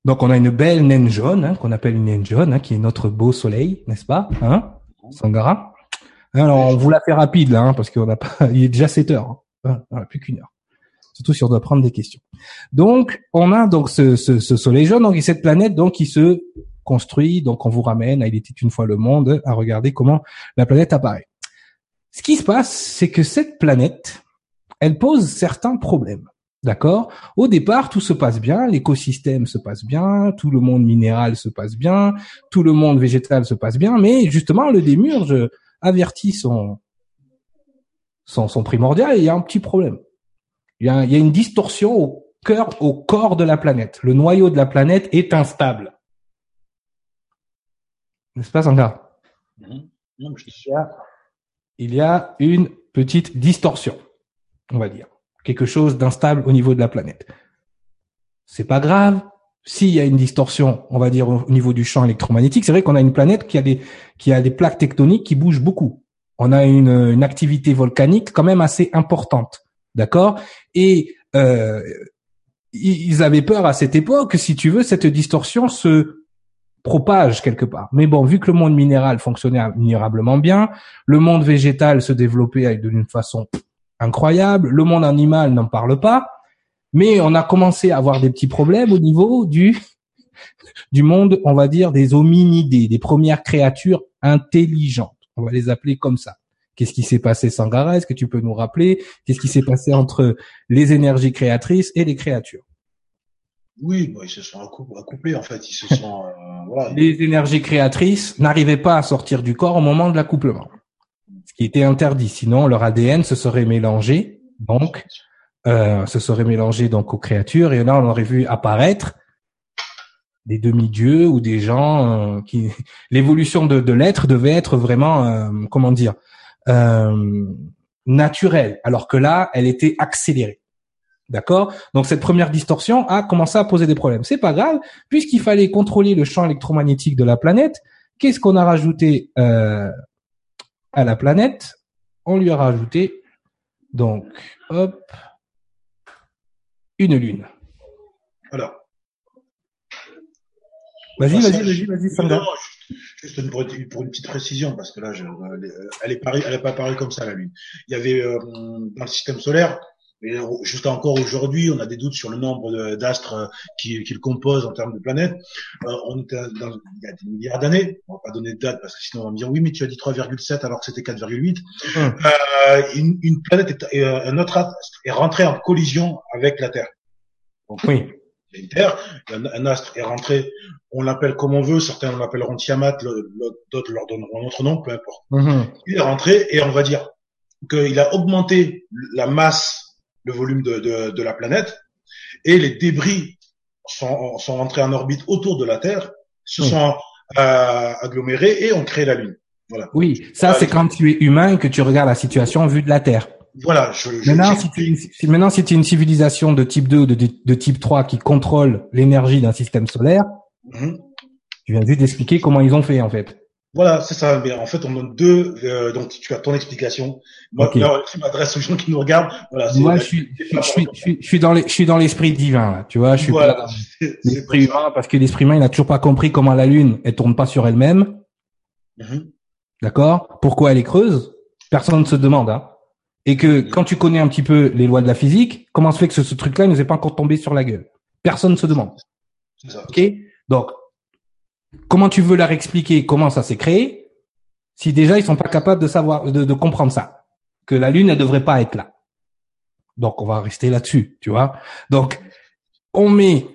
Donc, on a une belle naine jaune, hein, qu'on appelle une naine jaune, hein, qui est notre beau soleil, n'est-ce pas? Hein? Sangara Alors, on vous la fait rapide, là, hein, parce qu'on n'a pas... [laughs] Il est déjà 7 heures. On n'a plus qu'une heure. Surtout si on doit prendre des questions. Donc, on a donc ce, ce, ce soleil jaune, donc et cette planète donc qui se construit. Donc, on vous ramène à Il était une fois le monde à regarder comment la planète apparaît. Ce qui se passe, c'est que cette planète, elle pose certains problèmes. D'accord? Au départ, tout se passe bien, l'écosystème se passe bien, tout le monde minéral se passe bien, tout le monde végétal se passe bien, mais justement, le démurge avertit son, son, son primordial et il y a un petit problème. Il y a, il y a une distorsion au cœur, au corps de la planète. Le noyau de la planète est instable. N'est-ce pas, Sangha Mhm. Il y a- il y a une petite distorsion, on va dire. Quelque chose d'instable au niveau de la planète. C'est pas grave. S'il y a une distorsion, on va dire au niveau du champ électromagnétique, c'est vrai qu'on a une planète qui a des qui a des plaques tectoniques qui bougent beaucoup. On a une, une activité volcanique quand même assez importante, d'accord? Et euh, ils avaient peur à cette époque, si tu veux, cette distorsion se propage quelque part. Mais bon, vu que le monde minéral fonctionnait admirablement bien, le monde végétal se développait d'une façon incroyable, le monde animal n'en parle pas, mais on a commencé à avoir des petits problèmes au niveau du [laughs] du monde, on va dire, des hominidés, des premières créatures intelligentes. On va les appeler comme ça. Qu'est-ce qui s'est passé, Sangara? Est-ce que tu peux nous rappeler? Qu'est-ce qui s'est passé entre les énergies créatrices et les créatures? Oui, ils se sont accouplés en fait. Ils se sont, euh, voilà. Les énergies créatrices n'arrivaient pas à sortir du corps au moment de l'accouplement, ce qui était interdit. Sinon, leur ADN se serait mélangé, donc euh, se serait mélangé donc aux créatures, et là on aurait vu apparaître des demi-dieux ou des gens euh, qui l'évolution de, de l'être devait être vraiment euh, comment dire euh, naturelle alors que là elle était accélérée. D'accord? Donc cette première distorsion a commencé à poser des problèmes. C'est pas grave puisqu'il fallait contrôler le champ électromagnétique de la planète. Qu'est-ce qu'on a rajouté euh, à la planète? On lui a rajouté donc hop une lune. Alors. Vas-y, vas-y, vas-y, vas-y. Juste pour, pour, une petite précision, parce que là, je, elle est elle est pas apparue comme ça la Lune. Il y avait euh, dans le système solaire, et juste encore aujourd'hui, on a des doutes sur le nombre d'astres euh, qui, qui, le composent en termes de planètes. Euh, on était dans, il y a des milliards d'années. On va pas donner de date parce que sinon on va me dire oui, mais tu as dit 3,7 alors que c'était 4,8. Hum. Euh, une, une, planète, est, un autre astre est rentré en collision avec la Terre. Donc, oui Terre, un, astre est rentré, on l'appelle comme on veut, certains l'appelleront Tiamat, d'autres leur donneront un autre nom, peu importe. Mm-hmm. Il est rentré et on va dire qu'il a augmenté la masse, le volume de, de, de, la planète, et les débris sont, sont rentrés en orbite autour de la Terre, se sont euh, agglomérés et ont créé la Lune. Voilà. Oui, ça c'est quand tu es humain et que tu regardes la situation vue de la Terre. Voilà. Je, je, maintenant, si tu, maintenant, si tu es une civilisation de type 2 ou de, de, type 3 qui contrôle l'énergie d'un système solaire, mhm. tu viens juste d'expliquer comment ils ont fait en fait. Voilà, c'est ça. Mais en fait, on donne deux. Euh, donc, tu as ton explication. Moi, okay. tu m'adresses aux gens qui nous regardent. Voilà. Moi, je suis, je suis, je suis, dans les, je suis dans l'esprit divin. Là, tu vois, je suis voilà, pas l'esprit humain parce que l'esprit humain, il n'a toujours pas compris comment la lune, elle tourne pas sur elle-même. Mhm. D'accord? Pourquoi elle est creuse? Personne ne se demande. Hein et que quand tu connais un petit peu les lois de la physique, comment se fait que ce, truc-là ne nous est pas encore tombé sur la gueule? Personne ne se demande. Ça. Ok? Donc, comment tu veux leur expliquer comment ça s'est créé si déjà ils sont pas capables de savoir, de, comprendre ça, que la Lune ne devrait pas être là. Donc, on va rester là-dessus, tu vois? Donc, on met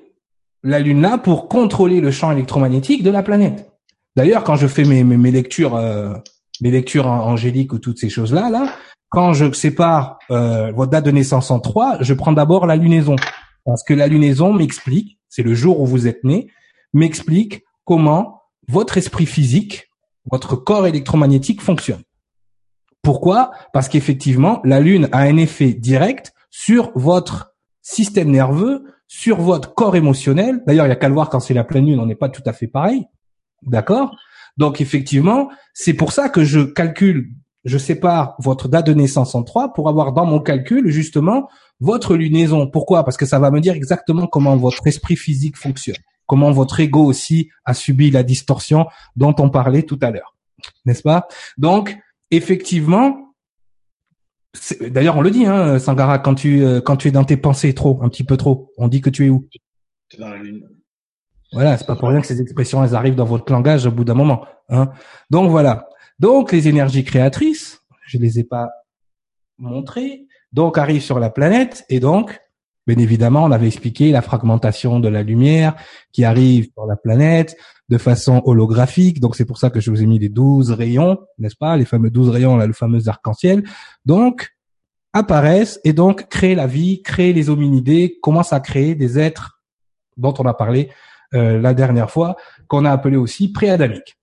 la Lune là pour contrôler le champ électromagnétique de la planète. D'ailleurs, quand je fais mes, mes, lectures, euh, mes lectures angéliques ou toutes ces choses-là, là, quand je sépare euh, votre date de naissance en trois, je prends d'abord la lunaison. Parce que la lunaison m'explique, c'est le jour où vous êtes né, m'explique comment votre esprit physique, votre corps électromagnétique fonctionne. Pourquoi? Parce qu'effectivement, la lune a un effet direct sur votre système nerveux, sur votre corps émotionnel. D'ailleurs, il y a qu'à le voir quand c'est la pleine lune, on n'est pas tout à fait pareil. D'accord? Donc effectivement, c'est pour ça que je calcule je sépare votre date de naissance en trois pour avoir dans mon calcul justement votre lunaison. Pourquoi? Parce que ça va me dire exactement comment votre esprit physique fonctionne, comment votre ego aussi a subi la distorsion dont on parlait tout à l'heure, n'est-ce pas? Donc effectivement, d'ailleurs on le dit, hein, Sangara, quand tu euh, quand tu es dans tes pensées trop, un petit peu trop, on dit que tu es où? Es dans la lune. Voilà, c'est pas pour rien que ces expressions elles arrivent dans votre langage au bout d'un moment. Hein. Donc voilà. Donc les énergies créatrices, je les ai pas montrées, donc arrivent sur la planète et donc, bien évidemment, on avait expliqué la fragmentation de la lumière qui arrive sur la planète de façon holographique. Donc c'est pour ça que je vous ai mis les douze rayons, n'est-ce pas, les fameux douze rayons, là, le fameux arc-en-ciel. Donc apparaissent et donc créent la vie, créent les hominidés, commencent à créer des êtres dont on a parlé euh, la dernière fois, qu'on a appelé aussi préadamiques.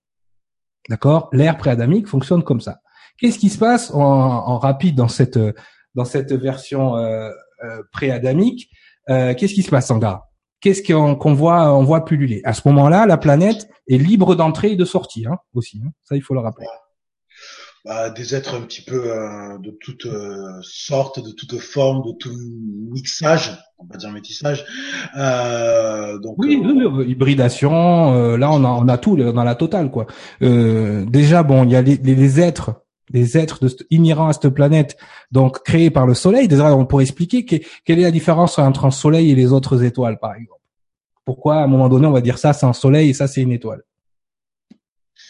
D'accord? L'ère préadamique fonctionne comme ça. Qu'est-ce qui se passe en, rapide dans cette dans cette version euh, euh, préadamique? Euh, Qu'est-ce qui se passe en gars Qu'est-ce qu'on voit on voit pulluler À ce moment-là, la planète est libre d'entrée et de sortie hein, aussi. Hein. Ça, il faut le rappeler. Bah, des êtres un petit peu euh, de toutes euh, sortes, de toutes formes, de tout mixage, on va dire métissage. Euh, donc oui, hybridation. là, on a on a tout dans la totale quoi. déjà bon, il y a les, les, êtres les êtres de, inhérents à cette planète, donc créés par le Soleil. Déjà, on pourrait expliquer quelle est la différence entre un Soleil et les autres étoiles, par exemple. Pourquoi, à un moment donné, on va dire ça, c'est un Soleil et ça, c'est une étoile.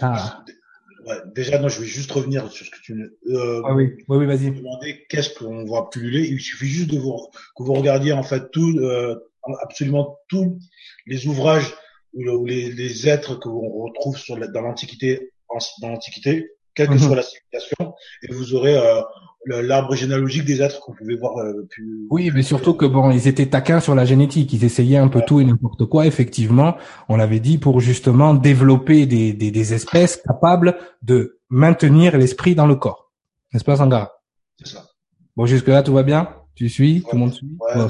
Ah. Ouais, déjà, non, je vais juste revenir sur ce que tu euh, ah oui, oui, oui vas-y. Demander qu'est-ce qu'on voit pulluler. Il suffit juste de vous que vous regardiez en fait tout, euh, absolument tous les ouvrages ou, les, les, êtres que l'on retrouve sur dans l'Antiquité, dans l'Antiquité, quelle que mhm. soit la civilisation, et vous aurez euh, l'arbre généalogique des êtres qu'on pouvait voir euh, plus. Oui, mais surtout que bon, ils étaient taquins sur la génétique, ils essayaient un peu tout et n'importe quoi. Effectivement, on l'avait dit pour justement développer des, des, des, espèces capables de maintenir l'esprit dans le corps, n'est-ce pas, Sangara? C'est ça. Bon, jusque là, tout va bien? Tu suis? Tout le monde suit? ouais,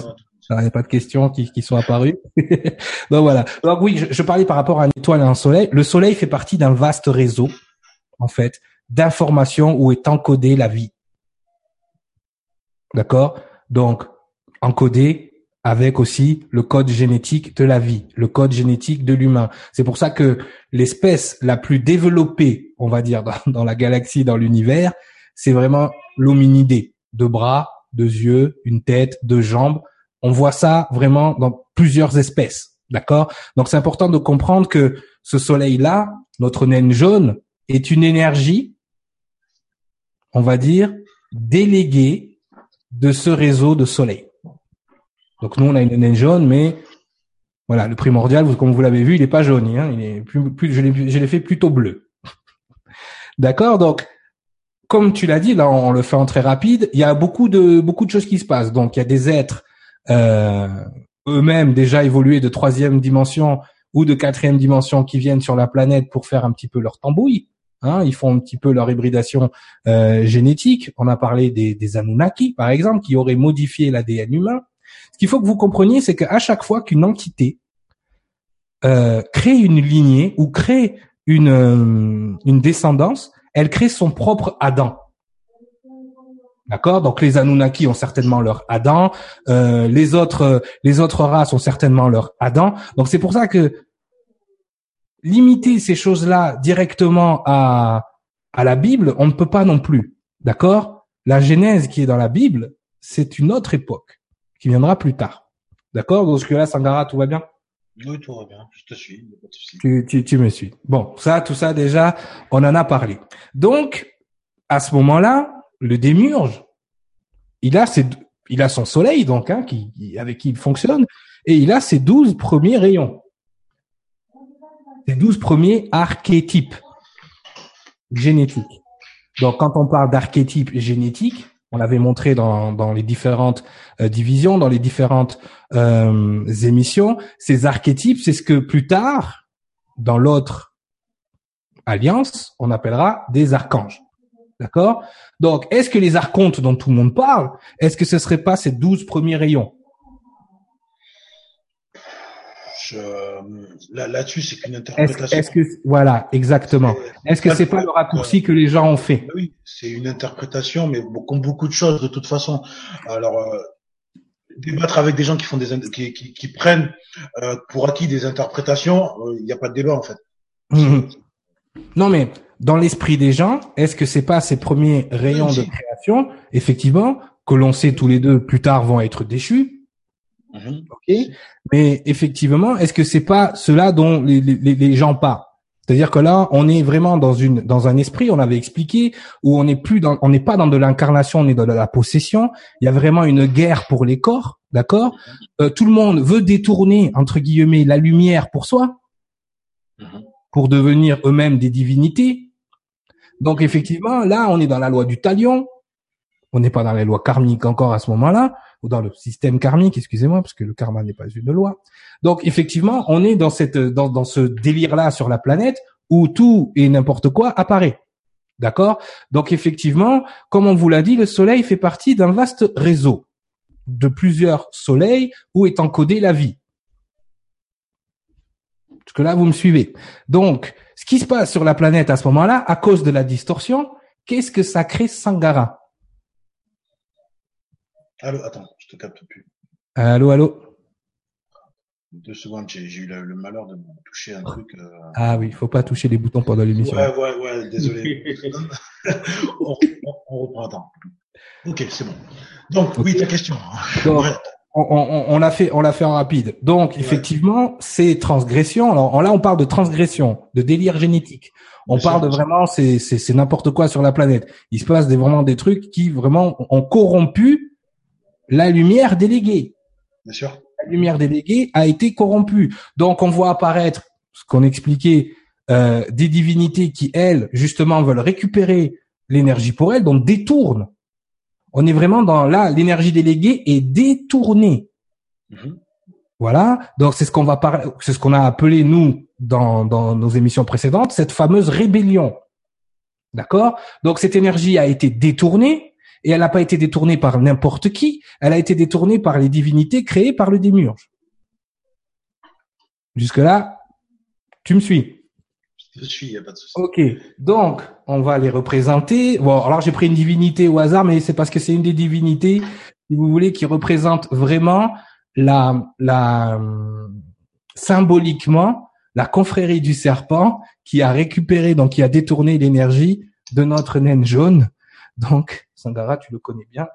Il n'y a pas de questions qui, qui sont apparues. [laughs] [laughs] Donc voilà. Donc oui, je, je parlais par rapport à une étoile et un soleil. Le soleil fait partie d'un vaste réseau, en fait, d'informations où est encodée la vie. D'accord? Donc, encodé avec aussi le code génétique de la vie, le code génétique de l'humain. C'est pour ça que l'espèce la plus développée, on va dire, [laughs] dans, la galaxie, dans l'univers, c'est vraiment l'hominidé. Deux bras, deux yeux, une tête, deux jambes. On voit ça vraiment dans plusieurs espèces. D'accord? Donc c'est important de comprendre que ce soleil-là, notre naine jaune, est une énergie, on va dire, déléguée de ce réseau de soleil. Donc nous, on a une naine jaune, mais voilà, le primordial, comme vous l'avez vu, il n'est pas jaune, hein, il est plus, plus je l'ai fait plutôt bleu. [laughs] D'accord, donc comme tu l'as dit, là, on le fait en très rapide. Il y a beaucoup de beaucoup de choses qui se passent. Donc il y a des êtres euh, eux-mêmes déjà évolués de troisième dimension ou de quatrième dimension qui viennent sur la planète pour faire un petit peu leur tambouille. Hein, ils font un petit peu leur hybridation euh, génétique. On a parlé des, des, Anunnaki, par exemple, qui auraient modifié l'ADN humain. Ce qu'il faut que vous compreniez, c'est qu'à chaque fois qu'une entité euh, crée une lignée ou crée une, euh, une descendance, elle crée son propre Adam. D'accord? Donc les Anunnaki ont certainement leur Adam, euh, les autres les autres races ont certainement leur Adam. Donc c'est pour ça que limiter ces choses-là directement à, à la Bible, on ne peut pas non plus. D'accord? La Genèse qui est dans la Bible, c'est une autre époque qui viendra plus tard. D'accord? Donc que là, Sangara, tout va bien? Oui, tout va bien. Je te suis. Tu, tu, tu me suis. Bon, ça, tout ça déjà, on en a parlé. Donc, à ce moment-là, le démurge, il a ses, il a son soleil donc, hein, qui, avec qui il fonctionne, et il a ses douze premiers rayons les douze premiers archétypes génétiques. Donc, quand on parle d'archétypes génétiques, on l'avait montré dans, dans les différentes euh, divisions, dans les différentes euh, émissions, ces archétypes, c'est ce que plus tard, dans l'autre alliance, on appellera des archanges. D'accord? Donc, est-ce que les archontes dont tout le monde parle, est-ce que ce serait pas ces douze premiers rayons? Là-dessus, c'est qu'une interprétation. Est-ce que voilà, exactement. Est-ce que c'est pas le raccourci que les gens ont fait? Oui, c'est une interprétation, mais comme beaucoup de choses de toute façon. Alors euh, débattre avec des gens qui font des qui, qui, prennent euh, pour acquis des interprétations, euh, il n'y a pas de débat en fait. Mhm. Non mais dans l'esprit des gens, est-ce que c'est pas ces premiers rayons de création, effectivement, que l'on sait tous les deux plus tard vont être déchus? Mhm. Ok. Mais effectivement, est-ce que c'est pas cela dont les, les, les gens parlent? C'est-à-dire que là, on est vraiment dans une dans un esprit, on avait expliqué, où on n'est plus dans, on n'est pas dans de l'incarnation, on est dans de la possession. Il y a vraiment une guerre pour les corps, d'accord? Euh, Tout le monde veut détourner entre guillemets la lumière pour soi, mhm. pour devenir eux-mêmes des divinités. Donc effectivement, là, on est dans la loi du talion. On n'est pas dans les lois karmiques encore à ce moment-là ou dans le système karmique, excusez-moi, parce que le karma n'est pas une loi. Donc effectivement, on est dans cette dans, dans ce délire-là sur la planète où tout et n'importe quoi apparaît. D'accord? Donc effectivement, comme on vous l'a dit, le Soleil fait partie d'un vaste réseau de plusieurs soleils où est encodée la vie. Parce que là, vous me suivez. Donc, ce qui se passe sur la planète à ce moment-là, à cause de la distorsion, Qu'est-ce que ça crée Sangara? Allô, attends, je te capte plus. Allô, allô Deux secondes, j'ai eu le, le malheur de me toucher un truc. euh, Ah oui, il faut pas toucher les boutons pendant l'émission. Ouais, ouais, ouais, désolé. [laughs] on, on, on reprend, attends. Ok, c'est bon. Donc, oui, ta question. Donc, Ouais. on, on, on l'a fait, on l'a fait en rapide. Donc, Ouais. effectivement, ces transgressions. Alors là, on parle de transgression, de délire génétique. On Bien parle sûr. de vraiment, c'est c'est c'est n'importe quoi sur la planète. Il se passe des vraiment des trucs qui vraiment ont corrompu la lumière déléguée. Bien sûr. La lumière déléguée a été corrompue. Donc, on voit apparaître ce qu'on expliquait euh, des divinités qui elles justement veulent récupérer l'énergie pour elles, donc détournent. On est vraiment dans là, l'énergie déléguée est détournée. Mhm. Voilà. Donc c'est ce qu'on va parler, c'est ce qu'on a appelé nous dans, dans nos émissions précédentes, cette fameuse rébellion. D'accord? Donc cette énergie a été détournée et elle n'a pas été détournée par n'importe qui, elle a été détournée par les divinités créées par le démiurge. Jusque là, tu me suis Je suis, il n'y a pas de souci. Ok, donc on va les représenter. Bon, alors j'ai pris une divinité au hasard, mais c'est parce que c'est une des divinités, si vous voulez, qui représente vraiment la, la symboliquement la confrérie du serpent qui a récupéré, donc qui a détourné l'énergie de notre naine jaune. Donc, Sangara, tu le connais bien.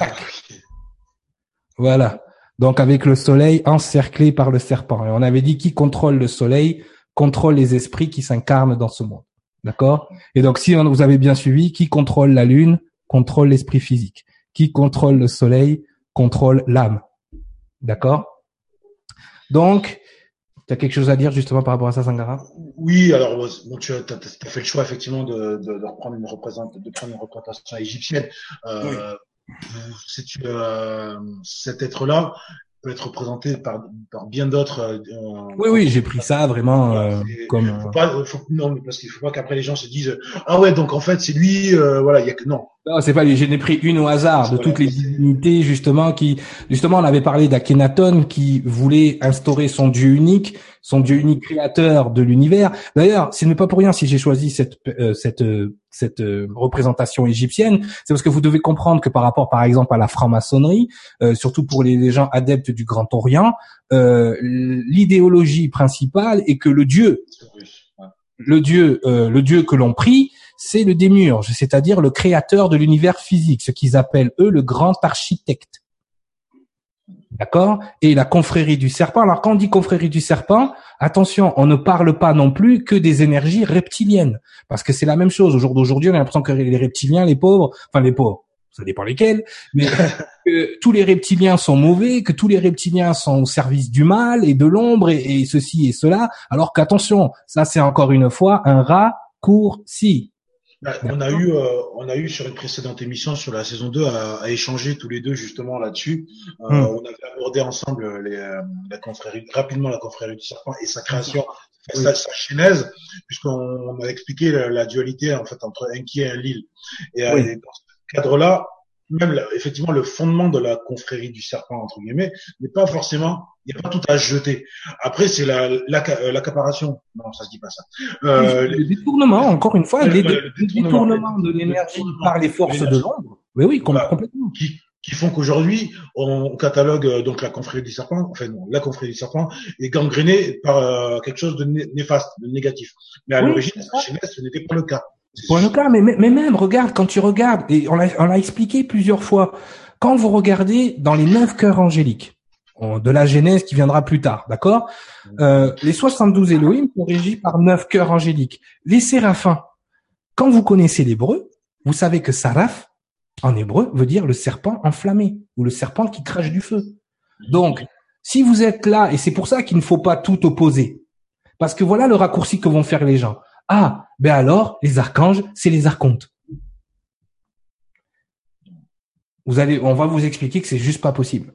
Ok. Voilà. Donc avec le soleil encerclé par le serpent. Et on avait dit qui contrôle le soleil contrôle les esprits qui s'incarnent dans ce monde. D'accord? Et donc si vous avez bien suivi, qui contrôle la lune contrôle l'esprit physique. Qui contrôle le soleil contrôle l'âme. D'accord? Donc, tu as quelque chose à dire justement par rapport à ça, Sangara? Oui, alors bon, tu as, t'as- t'as fait le choix effectivement de, de, de reprendre une représentation, de prendre une représentation égyptienne. Euh, c'est, euh, cet être-là peut être représenté par, par bien d'autres. euh, Oui, oui, j'ai pris ça vraiment euh, comme... euh, faut pas, faut, non, mais parce qu'il faut pas qu'après les gens se disent ah ouais donc en fait c'est lui euh, voilà il y a que non Non, c'est pas lui. J'en ai pris une au hasard de toutes les divinités justement qui, justement, on avait parlé d'Akhenaton qui voulait instaurer son dieu unique, son dieu unique créateur de l'univers. D'ailleurs, ce n'est pas pour rien si j'ai choisi cette euh, cette euh, cette euh, représentation égyptienne, c'est parce que vous devez comprendre que par rapport, par exemple, à la franc-maçonnerie, euh, surtout pour les, les gens adeptes du Grand Orient, euh, l'idéologie principale est que le dieu le dieu, euh, le dieu que l'on prie, c'est le démiurge, c'est-à-dire le créateur de l'univers physique, ce qu'ils appellent eux le grand architecte. D'accord? Et la confrérie du serpent. Alors quand on dit confrérie du serpent, attention, on ne parle pas non plus que des énergies reptiliennes, parce que c'est la même chose. Au jour d'aujourd'hui, on a l'impression que les reptiliens, les pauvres, enfin les pauvres, ça dépend lesquels, mais [laughs] que tous les reptiliens sont mauvais, que tous les reptiliens sont au service du mal et de l'ombre et, et ceci et cela, alors qu'attention, ça c'est encore une fois un raccourci. Bah, on a eu, euh, on a eu sur une précédente émission sur la saison 2 à, à échanger tous les deux justement là-dessus. Euh, Hmm. On avait abordé ensemble les, euh, la confrérie, rapidement la confrérie du serpent et sa création, Oui. sa, sa puisqu'on on a expliqué la, la dualité en fait entre Enki et Oui. et dans ce cadre-là, même effectivement le fondement de la confrérie du serpent entre guillemets n'est pas forcément, il n'y a pas tout à jeter. Après c'est la euh, l'accaparation, non ça se dit pas ça. Euh, le détournement, encore une fois, le- les le- dé- le le détournement. détournement de l'énergie par les forces de l'ombre. Oui, oui, Voilà. complètement. qui, qui font qu'aujourd'hui on catalogue euh, donc la confrérie du serpent, enfin non, la confrérie du serpent est gangrénée par euh, quelque chose de né- néfaste, de négatif. Mais à Oui, l'origine, chez ce n'était pas le cas. Pour le cas, mais, mais même, regarde, quand tu regardes, et on l'a expliqué plusieurs fois, quand vous regardez dans les neuf cœurs angéliques, de la Genèse qui viendra plus tard, d'accord? Euh, Les 72 Elohim sont régis par neuf cœurs angéliques. Les séraphins, quand vous connaissez l'hébreu, vous savez que saraf, en hébreu, veut dire le serpent enflammé, ou le serpent qui crache du feu. Donc, si vous êtes là, et c'est pour ça qu'il ne faut pas tout opposer, parce que voilà le raccourci que vont faire les gens. Ah, ben alors, les archanges, c'est les archontes. Vous allez, on va vous expliquer que c'est juste pas possible.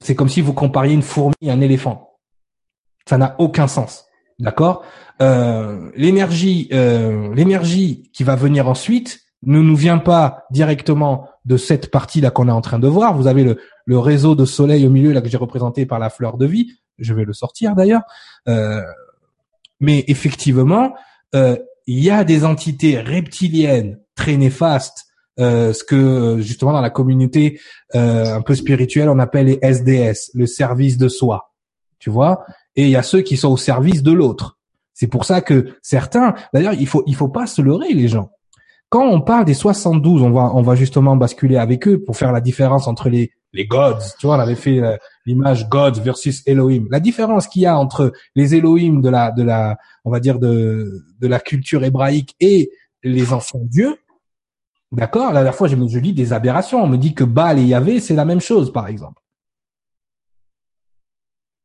C'est comme si vous compariez une fourmi à un éléphant. Ça n'a aucun sens. D'accord? Euh, L'énergie, euh, l'énergie qui va venir ensuite ne nous vient pas directement de cette partie-là qu'on est en train de voir. Vous avez le, le réseau de soleil au milieu là que j'ai représenté par la fleur de vie. Je vais le sortir d'ailleurs. Euh, mais effectivement, euh, il y a des entités reptiliennes très néfastes, euh, ce que justement dans la communauté euh, un peu spirituelle on appelle les SDS, le service de soi, tu vois? Et il y a ceux qui sont au service de l'autre. C'est pour ça que certains, d'ailleurs, il faut il faut pas se leurrer les gens. Quand on parle des 72, on va on va justement basculer avec eux pour faire la différence entre les les gods. Tu vois, on avait fait euh, l'image gods versus Elohim. La différence qu'il y a entre les Elohim de la de la on va dire de de la culture hébraïque et les anciens dieux. D'accord. La dernière fois, je, je lis des aberrations. On me dit que Baal et Yahvé, c'est la même chose, par exemple.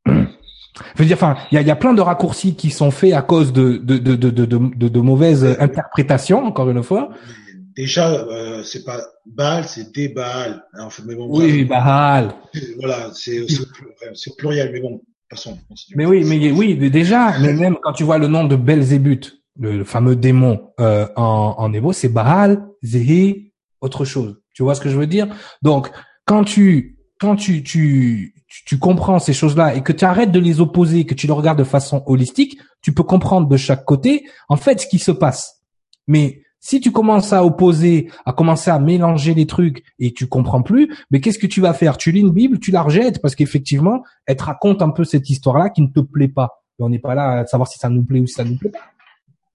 [clears throat] Je veux dire, enfin, il y a, y a, plein de raccourcis qui sont faits à cause de de de de, de, de mauvaises interprétations, encore une fois. Déjà, euh, c'est pas Baal, c'est des Baal. En fait, mais bon, oui, Baal. Voilà, c'est c'est pluriel, mais bon, passons. Mais oui, mais oui, déjà, mais même quand tu vois le nom de Belzébuth, le, fameux démon euh, en, en hébreu, c'est Baal, Zéhi, autre chose. Tu vois ce que je veux dire? Donc, quand tu quand tu, tu tu, comprends ces choses-là et que tu arrêtes de les opposer, que tu le regardes de façon holistique, tu peux comprendre de chaque côté en fait ce qui se passe. Mais si tu commences à opposer, à commencer à mélanger les trucs et tu comprends plus, mais qu'est-ce que tu vas faire? Tu lis une Bible, tu la rejettes parce qu'effectivement, elle te raconte un peu cette histoire-là qui ne te plaît pas. on n'est pas là à savoir si ça nous plaît ou si ça nous plaît pas.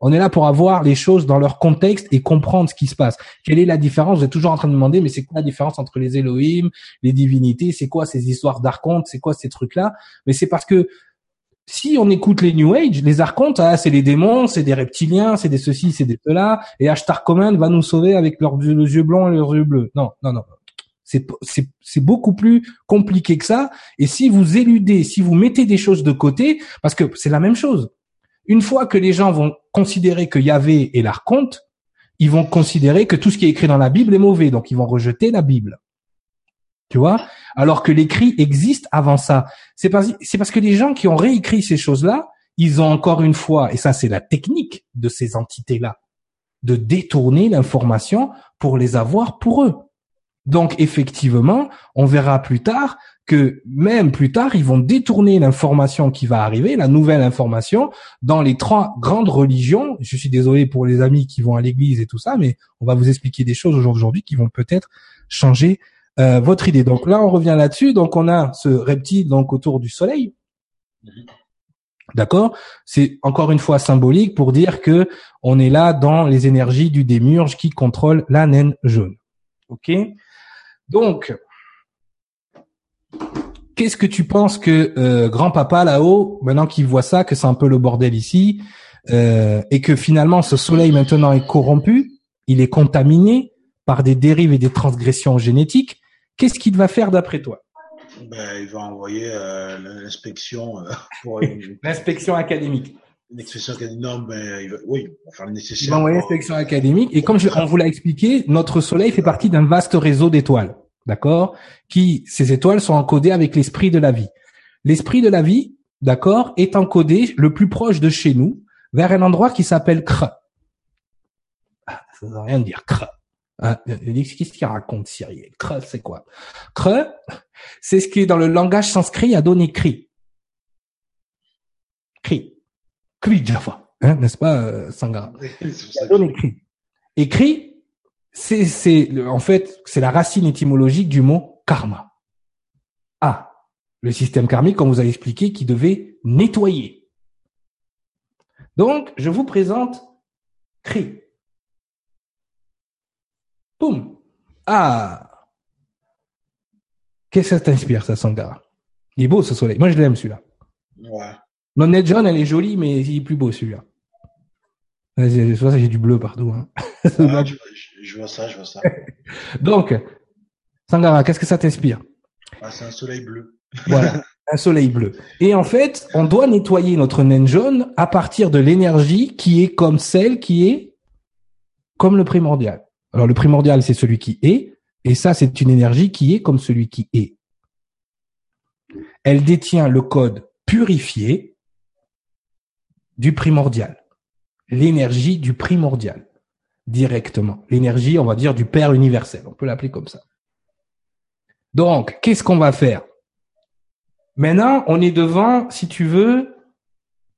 On est là pour avoir les choses dans leur contexte et comprendre ce qui se passe. Quelle est la différence? Vous êtes toujours en train de demander, mais c'est quoi la différence entre les Elohim, les divinités? C'est quoi ces histoires d'archontes? C'est quoi ces trucs-là? Mais c'est parce que si on écoute les New Age, les archontes, ah, c'est les démons, c'est des reptiliens, c'est des ceci, c'est des cela, et Ashtar Command va nous sauver avec leurs yeux blancs et leurs yeux bleus. Non, non, non. C'est, beaucoup plus compliqué que ça. Et si vous éludez, si vous mettez des choses de côté, parce que c'est la même chose. Une fois que les gens vont considérer que Yahvé est l'archonte, ils vont considérer que tout ce qui est écrit dans la Bible est mauvais, donc ils vont rejeter la Bible. Tu vois? Alors que l'écrit existe avant ça. C'est parce, c'est parce que les gens qui ont réécrit ces choses-là, ils ont encore une fois, et ça c'est la technique de ces entités-là, de détourner l'information pour les avoir pour eux. Donc effectivement, on verra plus tard que même plus tard, ils vont détourner l'information qui va arriver, la nouvelle information, dans les trois grandes religions. Je suis désolé pour les amis qui vont à l'église et tout ça, mais on va vous expliquer des choses aujourd'hui qui vont peut-être changer euh, votre idée. Donc là, on revient là-dessus. Donc on a ce reptile donc autour du soleil. D'accord? C'est encore une fois symbolique pour dire que on est là dans les énergies du démurge qui contrôle la naine jaune. OK? Donc, qu'est-ce que tu penses que euh, grand-papa là-haut, maintenant qu'il voit ça, que c'est un peu le bordel ici, euh, et que finalement ce soleil maintenant est corrompu, il est contaminé par des dérives et des transgressions génétiques, qu'est-ce qu'il va faire d'après toi? Ben, Il va envoyer euh, l'inspection [laughs] pour [laughs] l'inspection académique. L'inspection académique, non, ben, il va, oui, il va faire le nécessaire. Il va envoyer l'inspection académique, et comme je, on vous l'a expliqué, notre soleil fait partie d'un vaste réseau d'étoiles d'accord, qui ces étoiles sont encodées avec l'esprit de la vie. L'esprit de la vie, d'accord, est encodé le plus proche de chez nous vers un endroit qui s'appelle Kr. Ah, ça ne veut rien dire Kr. Hein, Qu'est-ce qu'il raconte Cyril? Kr, c'est quoi? Kr, c'est ce qui est dans le langage sanskrit a donné cri. Cri. Cri Java, hein, n'est-ce pas, euh, Sangha? A donné cri. Et cri, c'est, c'est, en fait, c'est la racine étymologique du mot karma. Ah, le système karmique, comme vous avez expliqué, qui devait nettoyer. Donc, je vous présente Kri. Boum. Ah. Qu'est-ce que ça t'inspire, ça, Sangara Il est beau, ce soleil. Moi, je l'aime, celui-là. Ouais. L'honnête jaune, elle est jolie, mais il est plus beau, celui-là. J'ai du bleu partout. Hein. [laughs] Ah, je, vois ça, je vois ça. [laughs] Donc, Sangara, qu'est-ce que ça t'inspire? Ah, C'est un soleil bleu. [laughs] voilà, un soleil bleu. Et en fait, on doit nettoyer notre naine jaune à partir de l'énergie qui est comme celle qui est comme le primordial. Alors le primordial, c'est celui qui est, et ça, c'est une énergie qui est comme celui qui est. Elle détient le code purifié du primordial l'énergie du primordial directement. L'énergie, on va dire, du Père universel. On peut l'appeler comme ça. Donc, qu'est-ce qu'on va faire? Maintenant, on est devant, si tu veux,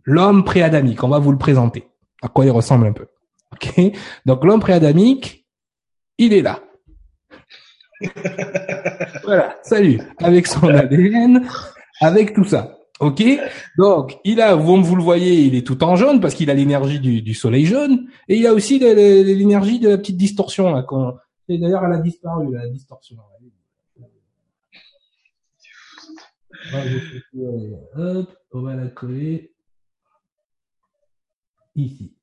l'homme préadamique. On va vous le présenter. à quoi il ressemble un peu. Donc l'homme préadamique, il est là. voilà. Salut. Avec son ADN, avec tout ça. Ok. Donc il a, vous, vous le voyez, il est tout en jaune parce qu'il a l'énergie du, du, soleil jaune et il a aussi l'énergie de la petite distorsion là. D'ailleurs, elle a disparu la distorsion. Hop, on va la coller ici.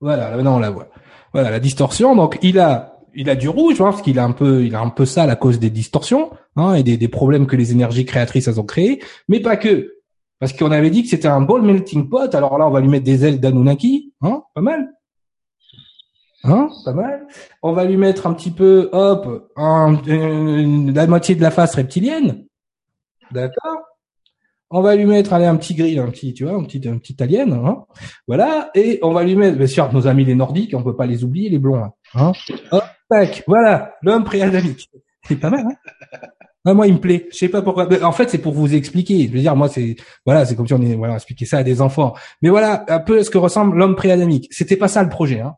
Voilà, maintenant on la voit. Voilà la distorsion. Donc il a, il a du rouge, hein, parce qu'il a un peu, il a un peu ça à cause des distorsions hein, et des, problèmes que les énergies créatrices ont créés, mais pas que. Parce qu'on avait dit que c'était un ball melting pot. Alors là, on va lui mettre des ailes d'Anunnaki, hein, pas mal. Hein, pas mal. On va lui mettre un petit peu, hop, la moitié de la face reptilienne. D'accord on va lui mettre allez, un petit gris, un petit, tu vois, un petit, un petit alien, hein voilà, et on va lui mettre, bien sûr, nos amis les nordiques, on peut pas les oublier, les blonds, tac, voilà, l'homme préadamique. C'est pas mal, hein [laughs] ah, Moi, il me plaît. Je sais pas pourquoi. en fait, c'est pour vous expliquer. Je veux dire, moi, c'est voilà, c'est comme si on est voilà, expliquer ça à des enfants. Mais voilà, un peu ce que ressemble l'homme préadamique. C'était pas ça le projet, hein.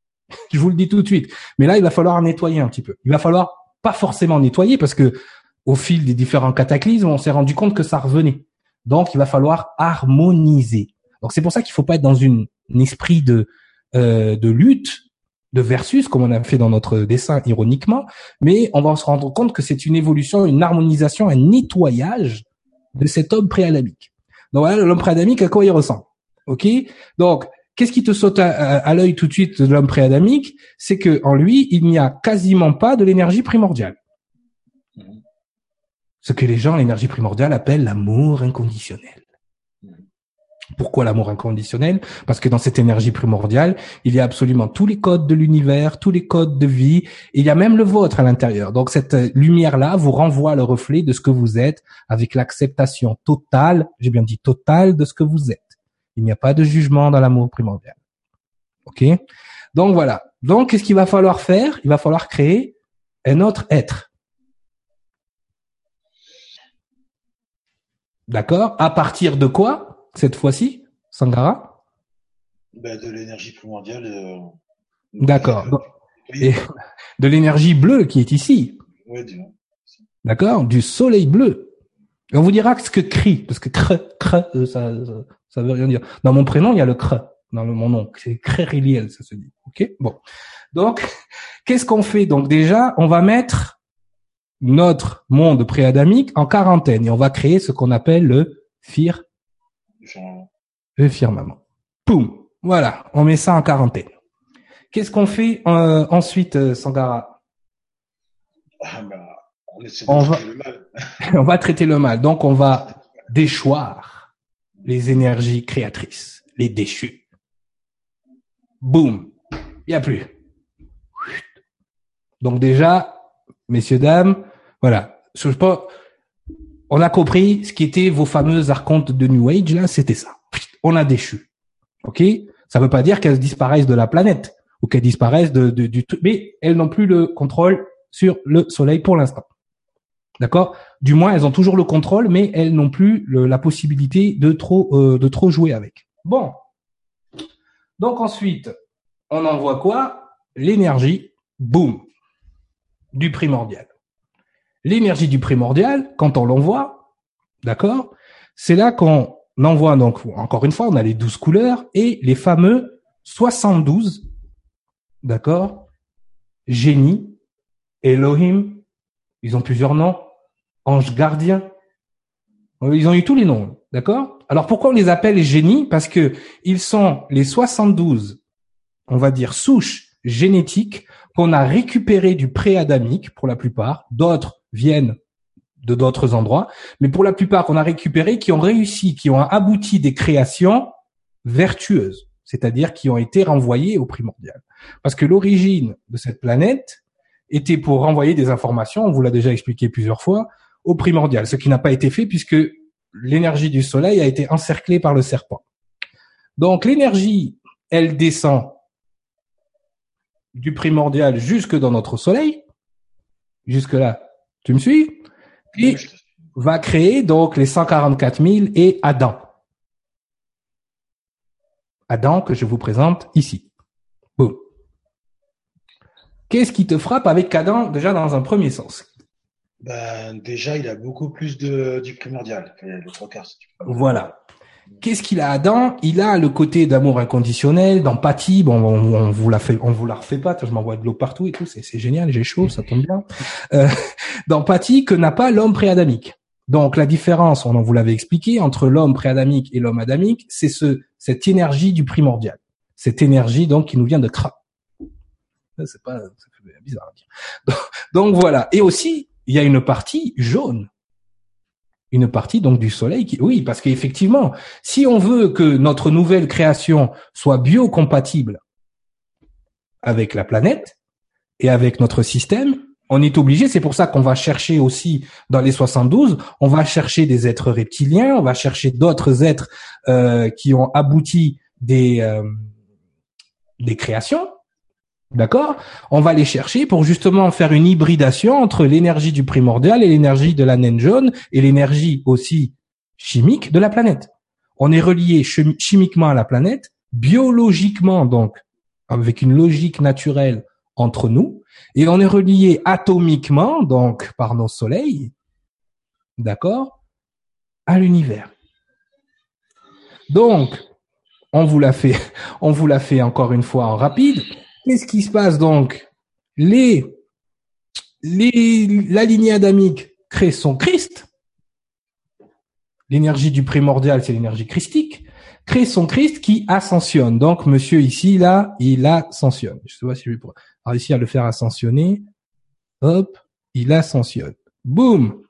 [laughs] Je vous le dis tout de suite. Mais là, il va falloir nettoyer un petit peu. Il va falloir pas forcément nettoyer parce que au fil des différents cataclysmes, on s'est rendu compte que ça revenait. Donc, il va falloir harmoniser. Donc, c'est pour ça qu'il faut pas être dans une, un esprit de euh, de lutte, de versus, comme on a fait dans notre dessin ironiquement, mais on va se rendre compte que c'est une évolution, une harmonisation, un nettoyage de cet homme préadamique. Donc voilà, l'homme préadamique, à quoi il ressemble Ok? Donc, qu'est-ce qui te saute à, à l'œil tout de suite de l'homme préadamique C'est que en lui, il n'y a quasiment pas de l'énergie primordiale. Ce que les gens, l'énergie primordiale, appellent l'amour inconditionnel. Pourquoi l'amour inconditionnel? Parce que dans cette énergie primordiale, il y a absolument tous les codes de l'univers, tous les codes de vie, il y a même le vôtre à l'intérieur. Donc cette lumière-là vous renvoie le reflet de ce que vous êtes, avec l'acceptation totale, j'ai bien dit totale, de ce que vous êtes. Il n'y a pas de jugement dans l'amour primordial. Ok? Donc voilà. Donc qu'est-ce qu'il va falloir faire? Il va falloir créer un autre être. D'accord? À partir de quoi, cette fois-ci, Sangara? Ben, De l'énergie primordiale. Euh, D'accord. Et [laughs] de l'énergie bleue qui est ici. Oui, D'accord Du soleil bleu. Et on vous dira ce que cri, parce que cre, cre, euh, ça, ça, veut rien dire. Dans mon prénom, il y a le cre. Dans mon nom, c'est crériliel, ça se dit. Ok? Bon. Donc, [laughs] qu'est-ce qu'on fait? Donc déjà, on va mettre notre monde préadamique en quarantaine et on va créer ce qu'on appelle le fir le firmament. Poum, voilà, on met ça en quarantaine. Qu'est-ce qu'on fait euh, ensuite, euh, Sangara? Ah bah, on, va, le mal. [laughs] on va traiter le mal. Donc on va déchoir les énergies créatrices, les déchus. Boum, il y a plus. Donc déjà, messieurs dames, voilà. Je sais pas. On a compris ce qui était vos fameuses archontes de New Age là, c'était ça. On a déchu. Ok? Ça veut pas dire qu'elles disparaissent de la planète ou qu'elles disparaissent de, du tout, mais elles n'ont plus le contrôle sur le Soleil pour l'instant. D'accord? Du moins, elles ont toujours le contrôle, mais elles n'ont plus la possibilité de trop euh, de trop jouer avec. Bon. Donc ensuite, on envoie quoi? L'énergie, boum, du primordial. L'énergie du primordial, quand on l'envoie, d'accord, c'est là qu'on envoie donc encore une fois, on a les douze couleurs et les fameux 72, d'accord, génie, Elohim, ils ont plusieurs noms, ange gardien, ils ont eu tous les noms, d'accord? Alors pourquoi on les appelle génies? Parce que ils sont les 72, on va dire souches génétiques qu'on a récupérées du pré-adamique pour la plupart, d'autres viennent de d'autres endroits, mais pour la plupart qu'on a récupéré, qui ont réussi, qui ont abouti des créations vertueuses, c'est-à-dire qui ont été renvoyées au primordial. Parce que l'origine de cette planète était pour renvoyer des informations, on vous l'a déjà expliqué plusieurs fois, au primordial, ce qui n'a pas été fait puisque l'énergie du soleil a été encerclée par le serpent. Donc l'énergie, elle descend du primordial jusque dans notre soleil. Jusque là, tu me suis? Et va créer donc les 144 000 et Adam. Adam que je vous présente ici. Boum. Qu'est-ce qui te frappe avec Adam déjà dans un premier sens? Ben, déjà, il a beaucoup plus de, du primordial. Le trois quarts, Voilà. Qu'est-ce qu'il a Adam? Il a le côté d'amour inconditionnel, d'empathie. Bon, on, vous la fait, on vous la refait pas. Je m'envoie de l'eau partout et tout. C'est génial. J'ai chaud, ça tombe bien. Euh, [laughs] d'empathie que n'a pas l'homme préadamique. Donc la différence, on vous l'avait expliqué, entre l'homme préadamique et l'homme adamique, c'est ce cette énergie du primordial. Cette énergie donc qui nous vient de Kra. C'est pas, bizarre à dire. Donc voilà. Et aussi, il y a une partie jaune une partie donc du soleil qui oui parce qu'effectivement si on veut que notre nouvelle création soit biocompatible avec la planète et avec notre système on est obligé c'est pour ça qu'on va chercher aussi dans les 72 on va chercher des êtres reptiliens on va chercher d'autres êtres euh, qui ont abouti des euh, des créations D'accord? On va les chercher pour justement faire une hybridation entre l'énergie du primordial et l'énergie de la naine jaune et l'énergie aussi chimique de la planète. On est relié chimiquement à la planète, biologiquement donc, avec une logique naturelle entre nous, et on est relié atomiquement, donc par nos soleils, d'accord, à l'univers. Donc, on vous l'a fait, [laughs] on vous l'a fait encore une fois en rapide. Qu'est-ce qui se passe donc? Les, les, La lignée adamique crée son Christ. L'énergie du primordial, c'est l'énergie christique. Crée son Christ qui ascensionne. Donc, monsieur ici, là, il ascensionne. Je sais pas si je vais réussir à le faire ascensionner. Hop, il ascensionne. Boum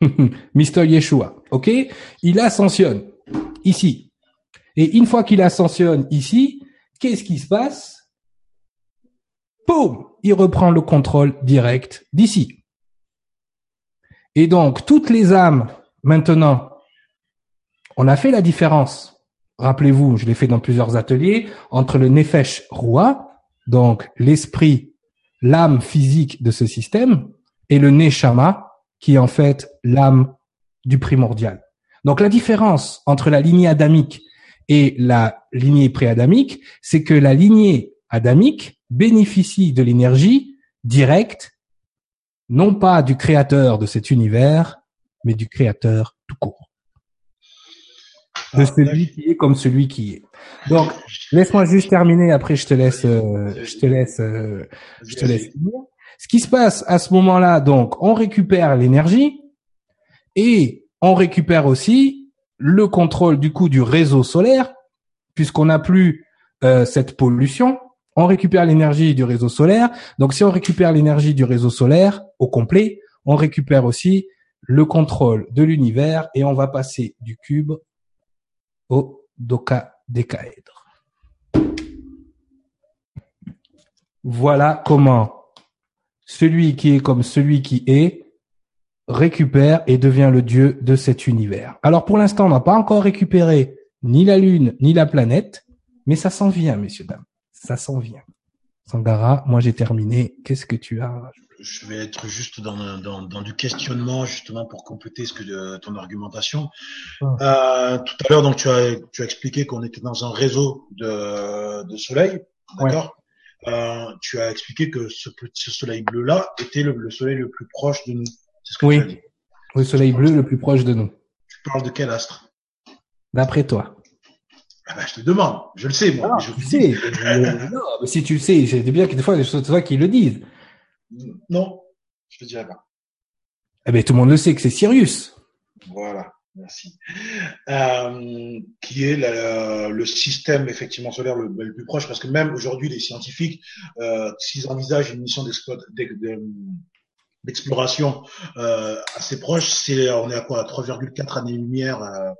[laughs] Mister Yeshua. OK? Il ascensionne ici. Et une fois qu'il ascensionne ici, Qu'est-ce qui se passe? Boum Il reprend le contrôle direct d'ici. Et donc, toutes les âmes, maintenant, on a fait la différence. Rappelez-vous, je l'ai fait dans plusieurs ateliers, entre le Nefesh Roi, donc l'esprit, l'âme physique de ce système, et le Neshama, qui est en fait l'âme du primordial. Donc la différence entre la lignée adamique et la lignée préadamique, c'est que la lignée adamique bénéficie de l'énergie directe, non pas du créateur de cet univers, mais du créateur tout court. De ah, celui qui est comme celui qui est. Donc, laisse-moi juste terminer. Après, je te laisse, euh, je te laisse, euh, je te laisse. Ce qui se passe à ce moment-là, donc, on récupère l'énergie et on récupère aussi le contrôle du coup du réseau solaire, puisqu'on n'a plus euh, cette pollution, on récupère l'énergie du réseau solaire. Donc si on récupère l'énergie du réseau solaire au complet, on récupère aussi le contrôle de l'univers et on va passer du cube au dodécaèdre. Voilà comment celui qui est comme celui qui est récupère et devient le dieu de cet univers. Alors pour l'instant, on n'a pas encore récupéré ni la Lune, ni la planète, mais ça s'en vient, messieurs, dames. Ça s'en vient. Sangara, moi j'ai terminé. Qu'est-ce que tu as? Je vais être juste dans, dans, dans, du questionnement, justement, pour compléter ce que de, ton argumentation. Ah. Euh, tout à l'heure, donc tu as, tu as expliqué qu'on était dans un réseau de, de soleil, d'accord? Euh, Tu as expliqué que ce, ce soleil bleu-là était le, le soleil le plus proche de nous oui. Le soleil bleu le plus proche de nous. Tu parles de quel astre? D'après toi. Ah ben, je te demande. Je le sais, moi. Ah, je sais. non, mais si tu le sais, c'est bien que des fois, c'est toi qui le disent. Non, je te dirais pas. Eh ben, tout le monde le sait que c'est Sirius. Voilà. Merci. Euh, qui est le système effectivement solaire le, plus proche, parce que même aujourd'hui, les scientifiques, euh, s'ils envisagent une mission d'exploitation d'exploration euh, assez proche. C'est on est à quoi 3,4 années-lumière. Euh,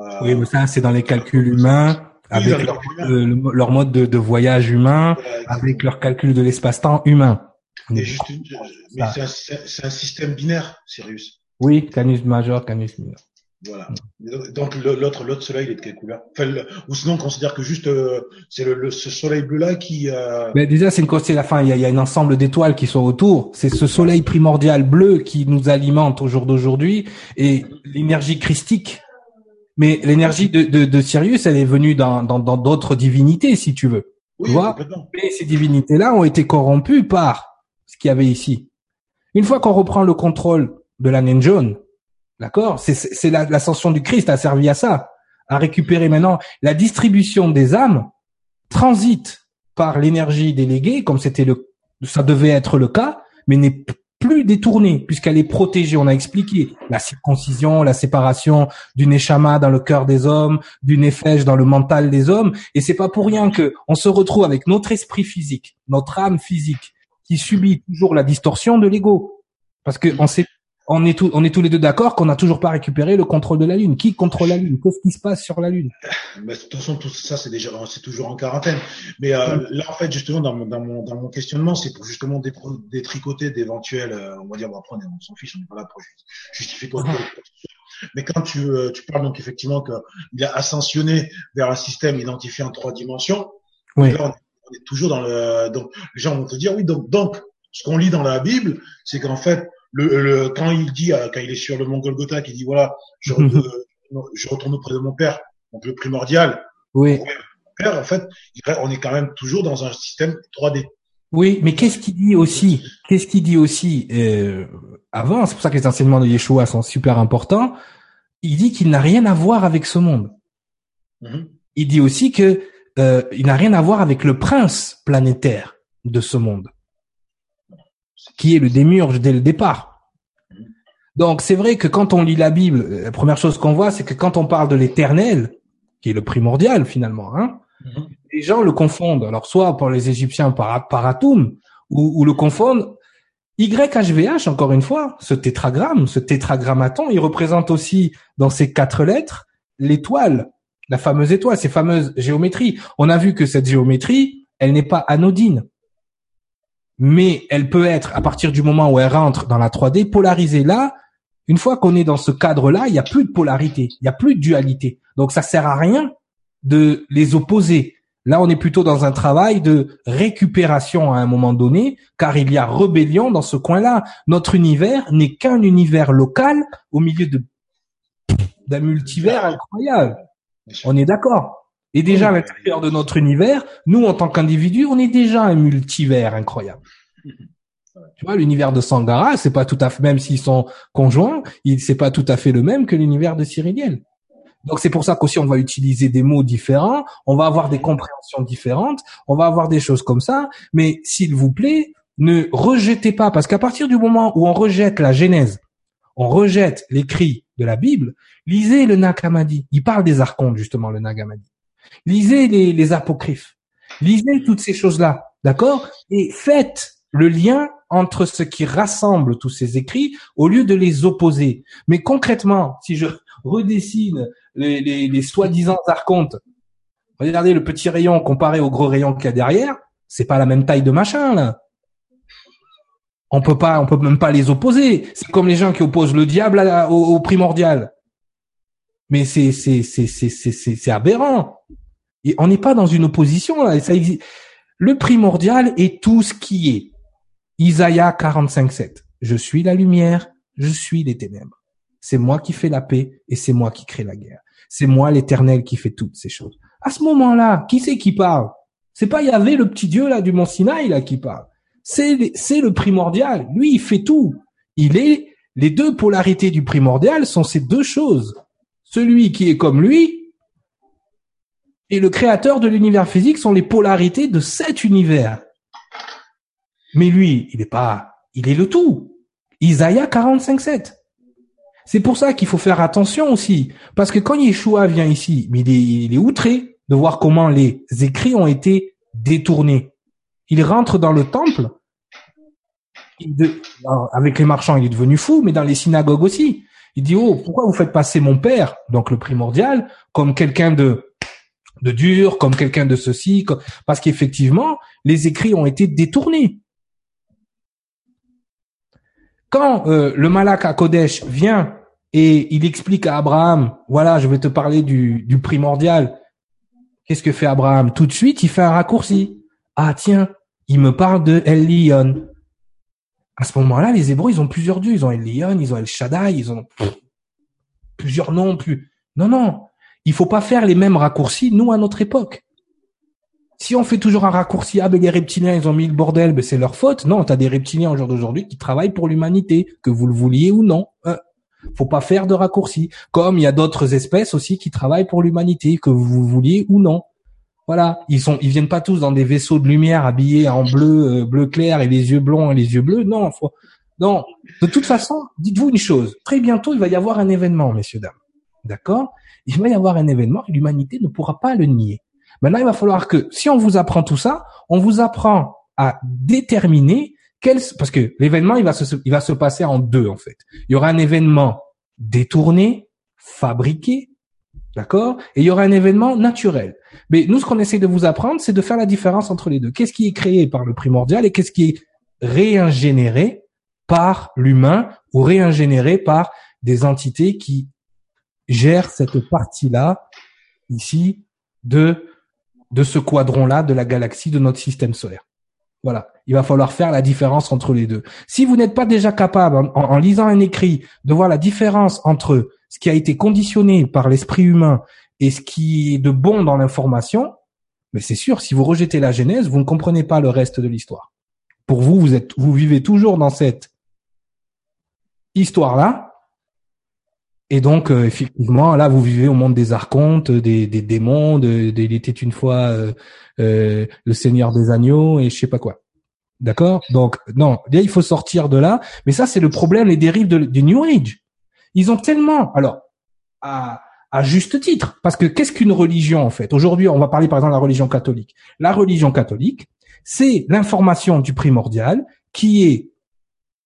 euh, oui, mais ça c'est dans les calculs humains. avec leur, leur, mode de, de voyage humain, avec leur calcul de l'espace-temps humain. mais c'est un, un, système binaire, Sirius. Oui, Canus majeur, Canus mineur. Voilà. Donc l'autre l'autre soleil il est de quelle couleur? Enfin, Ou sinon on considère que juste euh, c'est le, ce soleil bleu là qui. Euh... Mais déjà c'est une la fin. Il y a, il y a un ensemble d'étoiles qui sont autour. C'est ce soleil primordial bleu qui nous alimente au jour d'aujourd'hui et l'énergie christique Mais l'énergie de, de, de Sirius, elle est venue dans dans dans d'autres divinités, si tu veux. Oui, Tu vois? Mais ces divinités-là ont été corrompues par ce qu'il y avait ici. Une fois qu'on reprend le contrôle de la naine jaune, d'accord? C'est c'est c'est la- l'ascension du Christ a servi à ça, à récupérer maintenant la distribution des âmes transite par l'énergie déléguée, comme c'était le ça devait être le cas, mais n'est plus détournée puisqu'elle est protégée. On a expliqué la circoncision, la séparation du neshama dans le cœur des hommes, du nefesh dans le mental des hommes, et c'est pas pour rien que on se retrouve avec notre esprit physique, notre âme physique, qui subit toujours la distorsion de l'ego, parce que on sait, on est tous, on est tous les deux d'accord qu'on n'a toujours pas récupéré le contrôle de la lune. Qui contrôle la lune? Qu'est-ce qui se passe sur la lune? Mais de toute façon, tout ça, c'est déjà, c'est toujours en quarantaine. Mais euh, là, en fait, justement, dans mon, dans mon, dans mon questionnement, c'est pour justement détricoter d'éventuels, euh, on va dire, bon, après, on s'en fiche, on n'est pas là pour ju- justifier quoi. Mais quand tu, euh, tu parles donc effectivement qu'il a ascensionné vers un système identifié en trois dimensions, Oui. là, on est, on est toujours dans le, donc, les gens vont te dire, oui, donc, donc, ce qu'on lit dans la Bible, c'est qu'en fait, le, le, quand il dit, euh, quand il est sur le mont Golgotha, qu'il dit, voilà, je, [laughs] re- euh, je retourne auprès de mon père, donc le primordial, Oui. Père, en fait, on est quand même toujours dans un système 3D. Oui, mais qu'est-ce qu'il dit aussi Qu'est-ce qu'il dit aussi euh, avant C'est pour ça que les enseignements de Yeshua sont super importants. Il dit qu'il n'a rien à voir avec ce monde. Mhm. Il dit aussi que euh, il n'a rien à voir avec le prince planétaire de ce monde, qui est le démiurge dès le départ. Donc c'est vrai que quand on lit la Bible, la première chose qu'on voit, c'est que quand on parle de l'éternel, qui est le primordial finalement, hein, Mhm. les gens le confondent. Alors soit pour les Égyptiens par, par atome, ou, ou le confondent. YHVH, encore une fois, ce tétragramme, ce tétragrammaton, il représente aussi dans ces quatre lettres l'étoile, la fameuse étoile, ces fameuses géométries. On a vu que cette géométrie, elle n'est pas anodine, mais elle peut être, à partir du moment où elle rentre dans la 3D, polarisée. Là, une fois qu'on est dans ce cadre-là, il n'y a plus de polarité, il n'y a plus de dualité. Donc ça sert à rien de les opposer. Là, on est plutôt dans un travail de récupération à un moment donné, car il y a rébellion dans ce coin-là. Notre univers n'est qu'un univers local au milieu de d'un multivers incroyable. On est d'accord. Et déjà, à l'intérieur de notre univers, nous, en tant qu'individus, on est déjà un multivers incroyable. Tu vois, l'univers de Sangara, c'est pas tout à fait, même s'ils sont conjoints, il c'est pas tout à fait le même que l'univers de Cyriliel. Donc c'est pour ça qu'aussi on va utiliser des mots différents, on va avoir des compréhensions différentes, on va avoir des choses comme ça, mais s'il vous plaît, ne rejetez pas, parce qu'à partir du moment où on rejette la Genèse, on rejette l'écrit de la Bible, lisez le Nag Hammadi. Il parle des archontes, justement, le Nag Hammadi. Lisez les, les apocryphes. Lisez toutes ces choses-là, d'accord? Et faites le lien entre ce qui rassemble tous ces écrits au lieu de les opposer. Mais concrètement, si je redessine les, les, les soi-disant archontes, regardez le petit rayon comparé au gros rayon qu'il y a derrière, c'est pas la même taille de machin là. On peut pas, on peut même pas les opposer. C'est comme les gens qui opposent le diable à la- au, au primordial. Mais c'est c'est c'est c'est c'est aberrant. On n'est pas dans une opposition là. Ça existe. Le primordial est tout ce qui est. Isaïe 45:7. Je suis la lumière, je suis les ténèbres. C'est moi qui fais la paix et c'est moi qui crée la guerre. C'est moi l'Éternel qui fait toutes ces choses. À ce moment-là, qui c'est qui parle? C'est pas Yahvé le petit Dieu là du Mont Sinaï là qui parle. C'est c'est le primordial. Lui, il fait tout. Il est les deux polarités du primordial sont ces deux choses. Celui qui est comme lui et le créateur de l'univers physique sont les polarités de cet univers. Mais lui, il est pas, il est le tout. Isaïe 45.7. C'est pour ça qu'il faut faire attention aussi. Parce que quand Yeshua vient ici, il est, il est outré de voir comment les écrits ont été détournés. Il rentre dans le temple. Avec les marchands, il est devenu fou, mais dans les synagogues aussi. Il dit, oh, pourquoi vous faites passer mon père, donc le primordial, comme quelqu'un de, de dur, comme quelqu'un de ceci, parce qu'effectivement, les écrits ont été détournés. Quand euh, le Malak à Kodesh vient et il explique à Abraham, voilà, je vais te parler du, du primordial. Qu'est-ce que fait Abraham? Tout de suite, il fait un raccourci. Ah tiens, il me parle de El Lion. À ce moment-là, les Hébreux, ils ont plusieurs dieux. Ils ont El Lion, ils ont El Shaddai, ils ont plusieurs noms. Plus. Non, non. Il faut pas faire les mêmes raccourcis, nous, à notre époque. Si on fait toujours un raccourci, ah ben les reptiliens, ils ont mis le bordel, ben c'est leur faute. Non, tu as des reptiliens au jour d'aujourd'hui qui travaillent pour l'humanité, que vous le vouliez ou non. Euh, faut pas faire de raccourcis. Comme il y a d'autres espèces aussi qui travaillent pour l'humanité, que vous vouliez ou non. Voilà, ils sont, ils viennent pas tous dans des vaisseaux de lumière habillés en bleu, euh, bleu clair et les yeux blonds et les yeux bleus. Non, non. De toute façon, dites-vous une chose. Très bientôt, il va y avoir un événement, messieurs dames. D'accord? Il va y avoir un événement et l'humanité ne pourra pas le nier. Maintenant, il va falloir que, si on vous apprend tout ça, on vous apprend à déterminer quel, parce que l'événement, il va se, il va se passer en deux, en fait. Il y aura un événement détourné, fabriqué, d'accord? Et il y aura un événement naturel. Mais nous, ce qu'on essaie de vous apprendre, c'est de faire la différence entre les deux. Qu'est-ce qui est créé par le primordial et qu'est-ce qui est réingénéré par l'humain ou réingénéré par des entités qui gèrent cette partie-là, ici, de de ce quadron-là de la galaxie de notre système solaire. Voilà. Il va falloir faire la différence entre les deux. Si vous n'êtes pas déjà capable, en, lisant un écrit, de voir la différence entre ce qui a été conditionné par l'esprit humain et ce qui est de bon dans l'information, mais c'est sûr, si vous rejetez la Genèse, vous ne comprenez pas le reste de l'histoire. Pour vous, vous êtes, vous vivez toujours dans cette histoire-là, et donc, euh, effectivement, là, vous vivez au monde des archontes, des, des démons, de, de, il était une fois euh, euh, le Seigneur des agneaux et je sais pas quoi. D'accord? Donc, non, il faut sortir de là. Mais ça, c'est le problème, les dérives du New Age. Ils ont tellement, alors, à, juste titre, parce que qu'est-ce qu'une religion en fait? Aujourd'hui, on va parler par exemple de la religion catholique. La religion catholique, c'est l'information du primordial qui est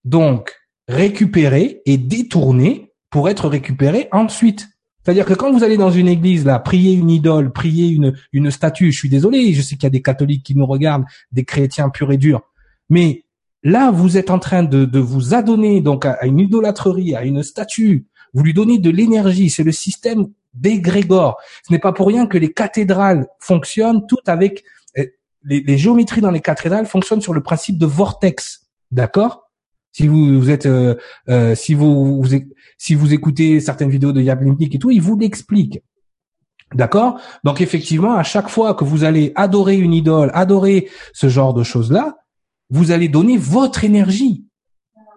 donc récupérée et détournée pour être récupéré ensuite. C'est-à-dire que quand vous allez dans une église, là, prier une idole, prier une, une statue, je suis désolé, je sais qu'il y a des catholiques qui nous regardent, des chrétiens purs et durs, mais là, vous êtes en train de, de vous adonner donc à, une idolâtrerie, à une statue, vous lui donnez de l'énergie, c'est le système d'égrégore. Ce n'est pas pour rien que les cathédrales fonctionnent toutes avec eh, les, les géométries dans les cathédrales fonctionnent sur le principe de vortex, d'accord? Si vous, vous êtes, euh, euh, si vous, vous, si vous écoutez certaines vidéos de Yablink et tout, il vous l'explique. D'accord? Donc effectivement, à chaque fois que vous allez adorer une idole, adorer ce genre de choses-là, vous allez donner votre énergie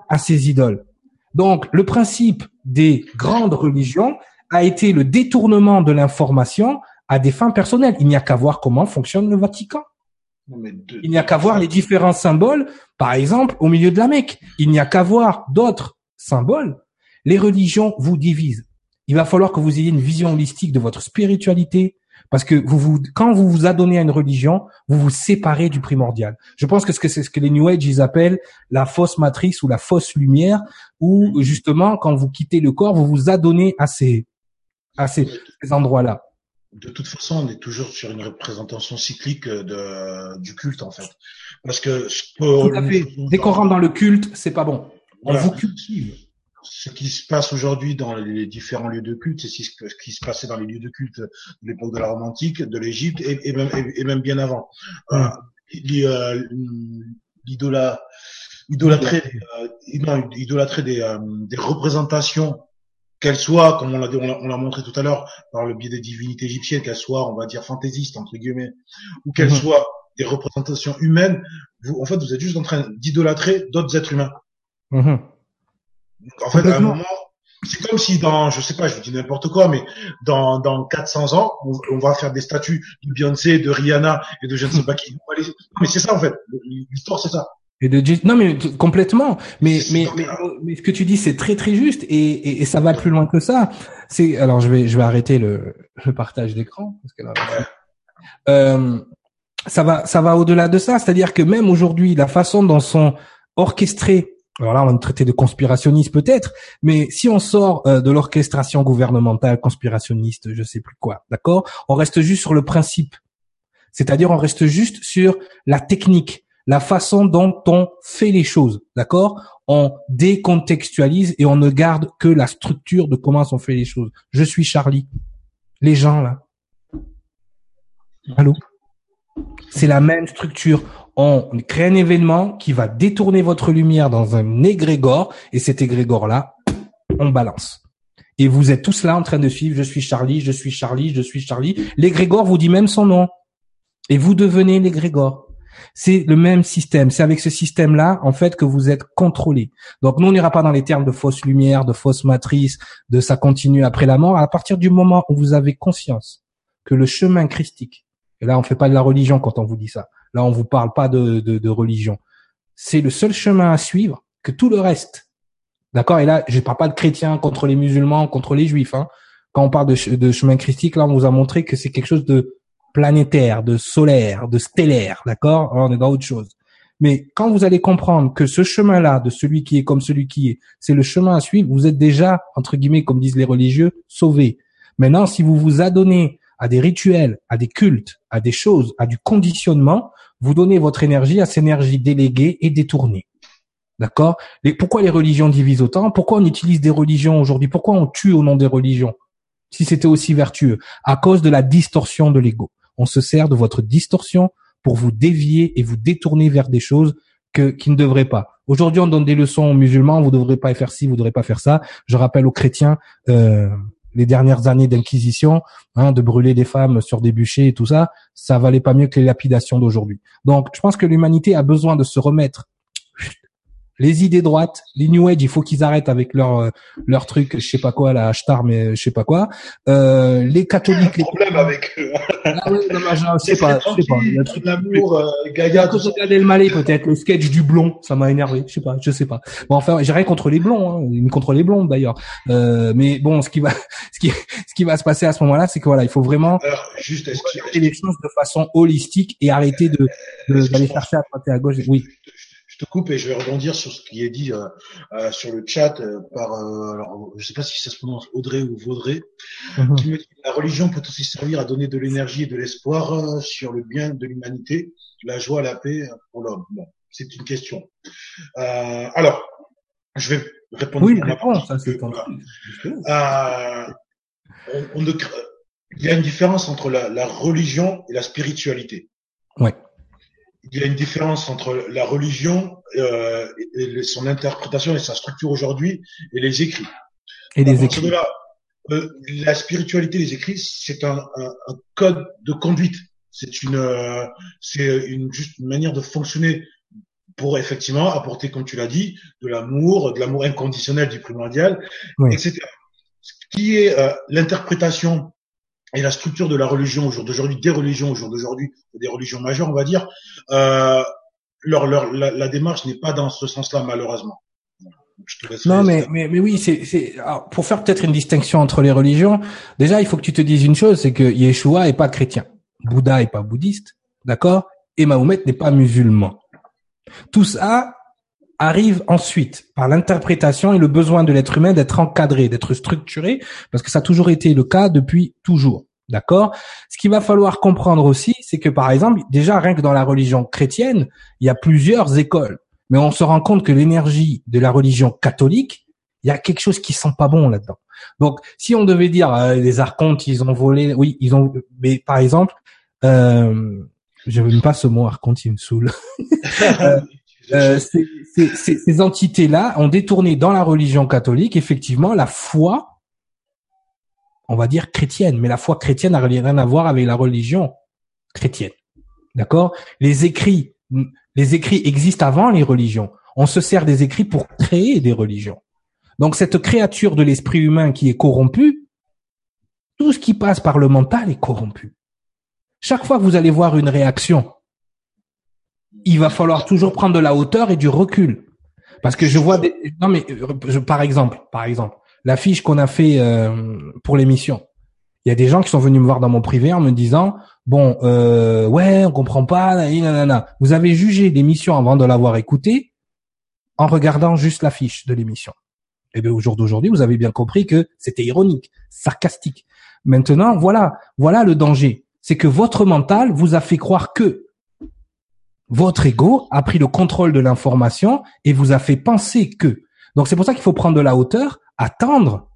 à ces idoles. Donc le principe des grandes religions a été le détournement de l'information à des fins personnelles. Il n'y a qu'à voir comment fonctionne le Vatican. Il n'y a qu'à voir les différents symboles, par exemple, au milieu de la Mecque. Il n'y a qu'à voir d'autres symboles. Les religions vous divisent. Il va falloir que vous ayez une vision holistique de votre spiritualité, parce que vous, vous quand vous vous adonnez à une religion, vous vous séparez du primordial. Je pense que c'est ce que les New Age ils appellent la fausse matrice ou la fausse lumière, où justement quand vous quittez le corps, vous vous adonnez à ces à ces endroits-là de toute façon, on est toujours sur une représentation cyclique de, du culte, en fait. Parce que Dès qu'on rentre dans le culte, c'est pas bon. On vous cultive. Ce qui se passe aujourd'hui dans les différents lieux de culte, c'est ce qui se passait dans les lieux de culte de l'époque de la Rome antique, de l'Égypte et, même, et, même, bien avant. Euh, euh, l'idola, idolâtrer, euh, des, euh, des représentations qu'elle soit, comme on l'a on l'a montré tout à l'heure, par le biais des divinités égyptiennes, qu'elle soit, on va dire, fantaisistes, entre guillemets, ou qu'elle mhm. soit des représentations humaines, vous, en fait, vous êtes juste en train d'idolâtrer d'autres êtres humains. En fait, à un moment, c'est comme si dans, je sais pas, je vous dis n'importe quoi, mais dans, dans 400 ans, on, va faire des statues de Beyoncé, de Rihanna et de je ne sais pas qui. Mais c'est ça, en fait. L'histoire, c'est ça. Et de non mais complètement. Mais mais, mais, ce que tu dis c'est très très juste et, et, ça va plus loin que ça. C'est alors je vais je vais arrêter le, le partage d'écran parce que là, euh, ça va ça va au-delà de ça. C'est-à-dire que même aujourd'hui la façon dont sont orchestrés alors là on va traiter de conspirationniste peut-être mais si on sort euh, de l'orchestration gouvernementale conspirationniste je sais plus quoi d'accord on reste juste sur le principe c'est-à-dire on reste juste sur la technique la façon dont on fait les choses, d'accord? On décontextualise et on ne garde que la structure de comment on fait les choses. Je suis Charlie. Les gens là. Allô? C'est la même structure. On crée un événement qui va détourner votre lumière dans un égrégore et cet égrégore là, on balance. Et vous êtes tous là en train de suivre, je suis Charlie, je suis Charlie, je suis Charlie. L'égrégore vous dit même son nom. Et vous devenez l'égrégore. C'est le même système. C'est avec ce système-là, en fait, que vous êtes contrôlé. Donc, nous, on n'ira pas dans les termes de fausse lumière, de fausse matrice, de ça continue après la mort. À partir du moment où vous avez conscience que le chemin christique, et là, on fait pas de la religion quand on vous dit ça. Là, on vous parle pas de, de, de religion. C'est le seul chemin à suivre que tout le reste. D'accord? Et là, je parle pas de chrétiens contre les musulmans, contre les juifs, hein. Quand on parle de, de chemin christique, là, on vous a montré que c'est quelque chose de planétaire, de solaire, de stellaire, d'accord? On est dans autre chose. Mais quand vous allez comprendre que ce chemin-là, de celui qui est comme celui qui est, c'est le chemin à suivre, vous êtes déjà, entre guillemets, comme disent les religieux, sauvé. Maintenant, si vous vous adonnez à des rituels, à des cultes, à des choses, à du conditionnement, vous donnez votre énergie à cette énergie déléguée et détournée. D'accord? Pourquoi les religions divisent autant? Pourquoi on utilise des religions aujourd'hui? Pourquoi on tue au nom des religions? Si c'était aussi vertueux, à cause de la distorsion de l'ego on se sert de votre distorsion pour vous dévier et vous détourner vers des choses que, qui ne devraient pas. Aujourd'hui, on donne des leçons aux musulmans, vous ne devrez pas faire ci, vous ne devrez pas faire ça. Je rappelle aux chrétiens euh, les dernières années d'inquisition, hein, de brûler des femmes sur des bûchers et tout ça, ça valait pas mieux que les lapidations d'aujourd'hui. Donc, je pense que l'humanité a besoin de se remettre les idées droites, les New Age, il faut qu'ils arrêtent avec leur euh, leur truc, je sais pas quoi, la hashtag, mais je sais pas quoi. Euh, les catholiques, les problème avec eux. Ah oui, non, je sais pas, je sais pas. Le truc l'amour, euh, ça. le Malais peut-être, le sketch du blond, ça m'a énervé. Je sais pas, je sais pas. Bon, enfin, j'ai rien contre les blonds, hein, contre les blondes d'ailleurs. Euh, mais bon, ce qui va, [laughs] ce qui, ce qui va se passer à ce moment-là, c'est que voilà, il faut vraiment Alors, juste regarder les choses de façon holistique et arrêter de d'aller chercher à droite et à gauche. Oui te coupe et je vais rebondir sur ce qui est dit euh, euh, sur le chat euh, par, alors, je sais pas si ça se prononce Audrey ou Vaudrey, mhm. qui me dit la religion peut aussi servir à donner de l'énergie et de l'espoir sur le bien de l'humanité, la joie, la paix pour l'homme. Bon, c'est une question. alors, je vais répondre. Oui, ça c'est on, on ne, il y a une différence entre la, la religion et la spiritualité. Ouais il y a une différence entre la religion, euh, et son interprétation et sa structure aujourd'hui, et les écrits. Et les écrits. euh, la spiritualité, les écrits, c'est un, un, un, code de conduite. C'est une, euh, c'est une juste une manière de fonctionner pour effectivement apporter, comme tu l'as dit, de l'amour, de l'amour inconditionnel du primordial, oui. etc. Ce qui est euh, l'interprétation et la structure de la religion au jour d'aujourd'hui, des religions au jour d'aujourd'hui, des religions majeures, on va dire, euh, leur, leur, la, la démarche n'est pas dans ce sens-là, malheureusement. Non, mais, mais, mais oui, c'est, c'est, pour faire peut-être une distinction entre les religions, déjà, il faut que tu te dises une chose, c'est que Yeshua est pas chrétien. Bouddha est pas bouddhiste. D'accord? Et Mahomet n'est pas musulman. Tout ça arrive ensuite par l'interprétation et le besoin de l'être humain d'être encadré, d'être structuré, parce que ça a toujours été le cas depuis toujours. D'accord? Ce qu'il va falloir comprendre aussi, c'est que par exemple, déjà rien que dans la religion chrétienne, il y a plusieurs écoles, mais on se rend compte que l'énergie de la religion catholique, il y a quelque chose qui sent pas bon là-dedans. Donc, si on devait dire euh, les archontes, ils ont volé, oui, ils ont, mais par exemple, euh, je veux pas ce mot archonte, il me saoule. [laughs] euh, euh ces, ces, ces entités-là ont détourné dans la religion catholique effectivement la foi, on va dire chrétienne, mais la foi chrétienne n'a rien à voir avec la religion chrétienne. D'accord? Les écrits, les écrits existent avant les religions. On se sert des écrits pour créer des religions. Donc cette créature de l'esprit humain qui est corrompue, tout ce qui passe par le mental est corrompu. Chaque fois que vous allez voir une réaction il va falloir toujours prendre de la hauteur et du recul. Parce que je vois des... non mais par exemple, par exemple, l'affiche qu'on a fait euh, pour l'émission. Il y a des gens qui sont venus me voir dans mon privé en me disant bon euh, ouais on comprend pas nanana. Vous avez jugé l'émission avant de l'avoir écoutée en regardant juste l'affiche de l'émission. Et eh bien au jour d'aujourd'hui vous avez bien compris que c'était ironique, sarcastique. Maintenant voilà voilà le danger, c'est que votre mental vous a fait croire que votre ego a pris le contrôle de l'information et vous a fait penser que. Donc c'est pour ça qu'il faut prendre de la hauteur, attendre,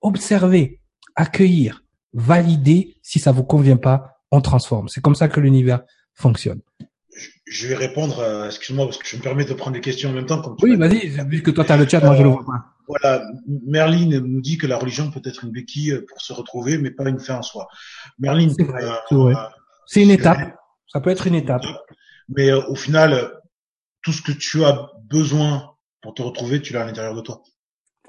observer, accueillir, valider. Si ça vous convient pas, on transforme. C'est comme ça que l'univers fonctionne. Je vais répondre, excuse-moi, parce que je me permets de prendre des questions en même temps. oui, vas-y, vu que toi tu as le chat, moi je le vois pas. Voilà, Merlin nous dit que la religion peut être une béquille pour se retrouver, mais pas une fin en soi. Merlin, c'est euh, c'est une étape. Ça peut être une étape. Mais euh, au final, tout ce que tu as besoin pour te retrouver, tu l'as à l'intérieur de toi.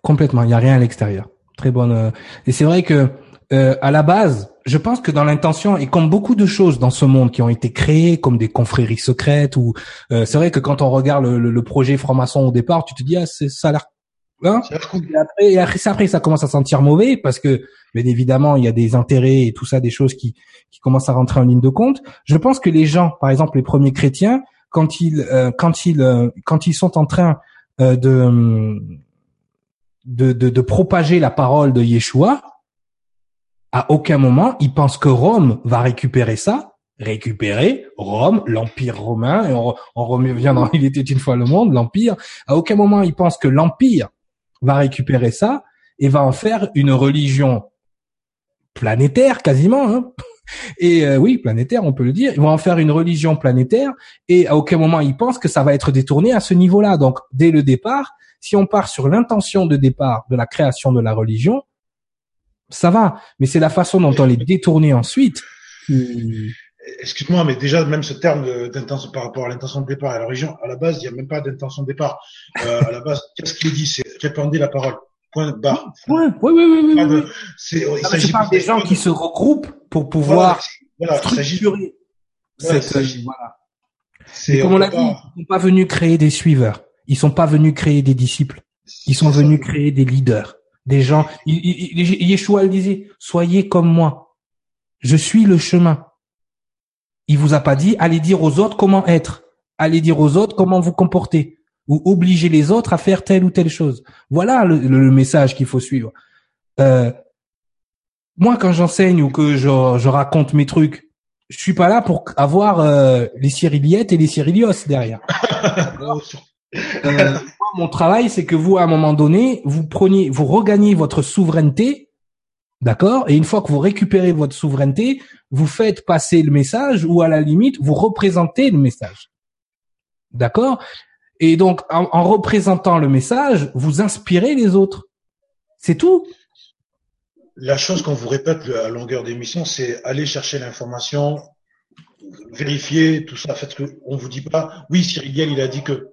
Complètement. Il n'y a rien à l'extérieur. Très bonne. Euh, et c'est vrai que euh, à la base, je pense que dans l'intention et comme beaucoup de choses dans ce monde qui ont été créées, comme des confréries secrètes, ou euh, c'est vrai que quand on regarde le, le, projet franc-maçon au départ, tu te dis ah ça a l'air Hein et après, et après, après, ça commence à sentir mauvais parce que, bien évidemment, il y a des intérêts et tout ça, des choses qui, qui commencent à rentrer en ligne de compte. Je pense que les gens, par exemple, les premiers chrétiens, quand ils, euh, quand ils, euh, quand ils sont en train euh, de, de, de, de, propager la parole de Yeshua, à aucun moment ils pensent que Rome va récupérer ça, récupérer Rome, l'empire romain, et on, on revient dans [laughs] Il était une fois le monde, l'empire. À aucun moment ils pensent que l'empire va récupérer ça et va en faire une religion planétaire quasiment. Hein [laughs] et euh, oui, planétaire, on peut le dire. Ils vont en faire une religion planétaire et à aucun moment ils pensent que ça va être détourné à ce niveau-là. Donc dès le départ, si on part sur l'intention de départ de la création de la religion, ça va. Mais c'est la façon dont on les détourne ensuite Excuse-moi, mais déjà, même ce terme d'intention par rapport à l'intention de départ à la religion, à la base, il n'y a même pas d'intention de départ. Euh, à la base, [laughs] qu'est-ce qu'il dit? C'est répandre la parole. Point barre. Oui, oui, oui, oui. C'est, il s'agit des gens qui se regroupent pour pouvoir voilà, structurer cette, voilà. C'est, comme on l'a dit, ils sont pas venus créer des suiveurs. Ils sont pas venus créer des disciples. Ils sont venus créer des leaders. Des gens, Yeshua le disait, soyez comme moi. Je suis le chemin. Il vous a pas dit, allez dire aux autres comment être. Allez dire aux autres comment vous comporter ou obliger les autres à faire telle ou telle chose. Voilà le, message qu'il faut suivre. Euh, moi, quand j'enseigne ou que je, raconte mes trucs, je suis pas là pour avoir euh, les cyrilliettes et les cyrillios derrière. euh, mon travail, c'est que vous, à un moment donné, vous preniez, vous regagnez votre souveraineté, d'accord? Et une fois que vous récupérez votre souveraineté, vous faites passer le message ou à la limite, vous représentez le message. D'accord? Et donc, en, représentant le message, vous inspirez les autres. C'est tout. La chose qu'on vous répète à longueur d'émission, c'est aller chercher l'information, vérifier tout ça. Faites que on vous dit pas, oui, Cyril il a dit que.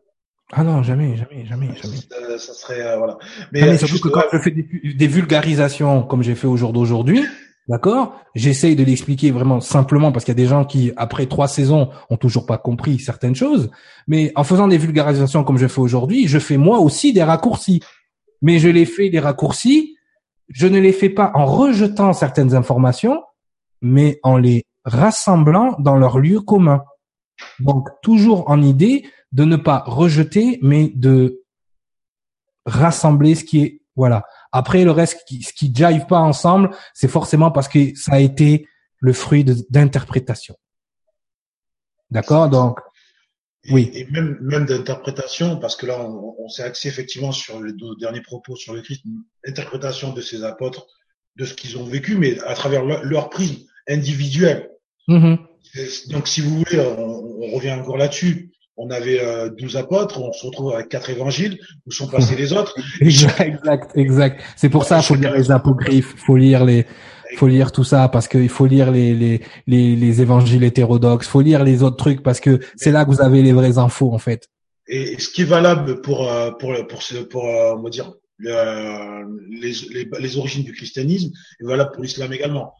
Ah non, jamais, jamais, jamais, jamais. Ça, serait euh, voilà. Mais, surtout que quand je fais des, vulgarisations comme j'ai fait au jour d'aujourd'hui, D'accord J'essaye de l'expliquer vraiment simplement parce qu'il y a des gens qui, après trois saisons, ont toujours pas compris certaines choses. Mais en faisant des vulgarisations comme je fais aujourd'hui, je fais moi aussi des raccourcis. Mais je les fais des raccourcis, je ne les fais pas en rejetant certaines informations, mais en les rassemblant dans leur lieu commun. Donc, toujours en idée de ne pas rejeter, mais de rassembler ce qui est, voilà. Après, le reste qui, ce qui jive pas ensemble, c'est forcément parce que ça a été le fruit d'interprétation. D'accord? Donc, oui. Et même, même d'interprétation, parce que là, on, s'est axé effectivement sur les deux derniers propos sur le Christ, interprétation de ces apôtres, de ce qu'ils ont vécu, mais à travers leur, prisme individuel. Mm-hmm. Donc, si vous voulez, on revient encore là-dessus on avait euh, 12 apôtres, on se retrouve avec quatre évangiles, où sont passés [laughs] les autres. exact, exact. C'est pour ça qu'il faut lire les apocryphes, faut lire les, faut lire tout ça parce qu'il faut lire les, les, les, les, évangiles hétérodoxes, faut lire les autres trucs parce que c'est là que vous avez les vraies infos en fait. Et ce qui est valable pour euh, pour pour pour, pour euh, on va dire les, les, les, origines du christianisme est valable pour l'islam également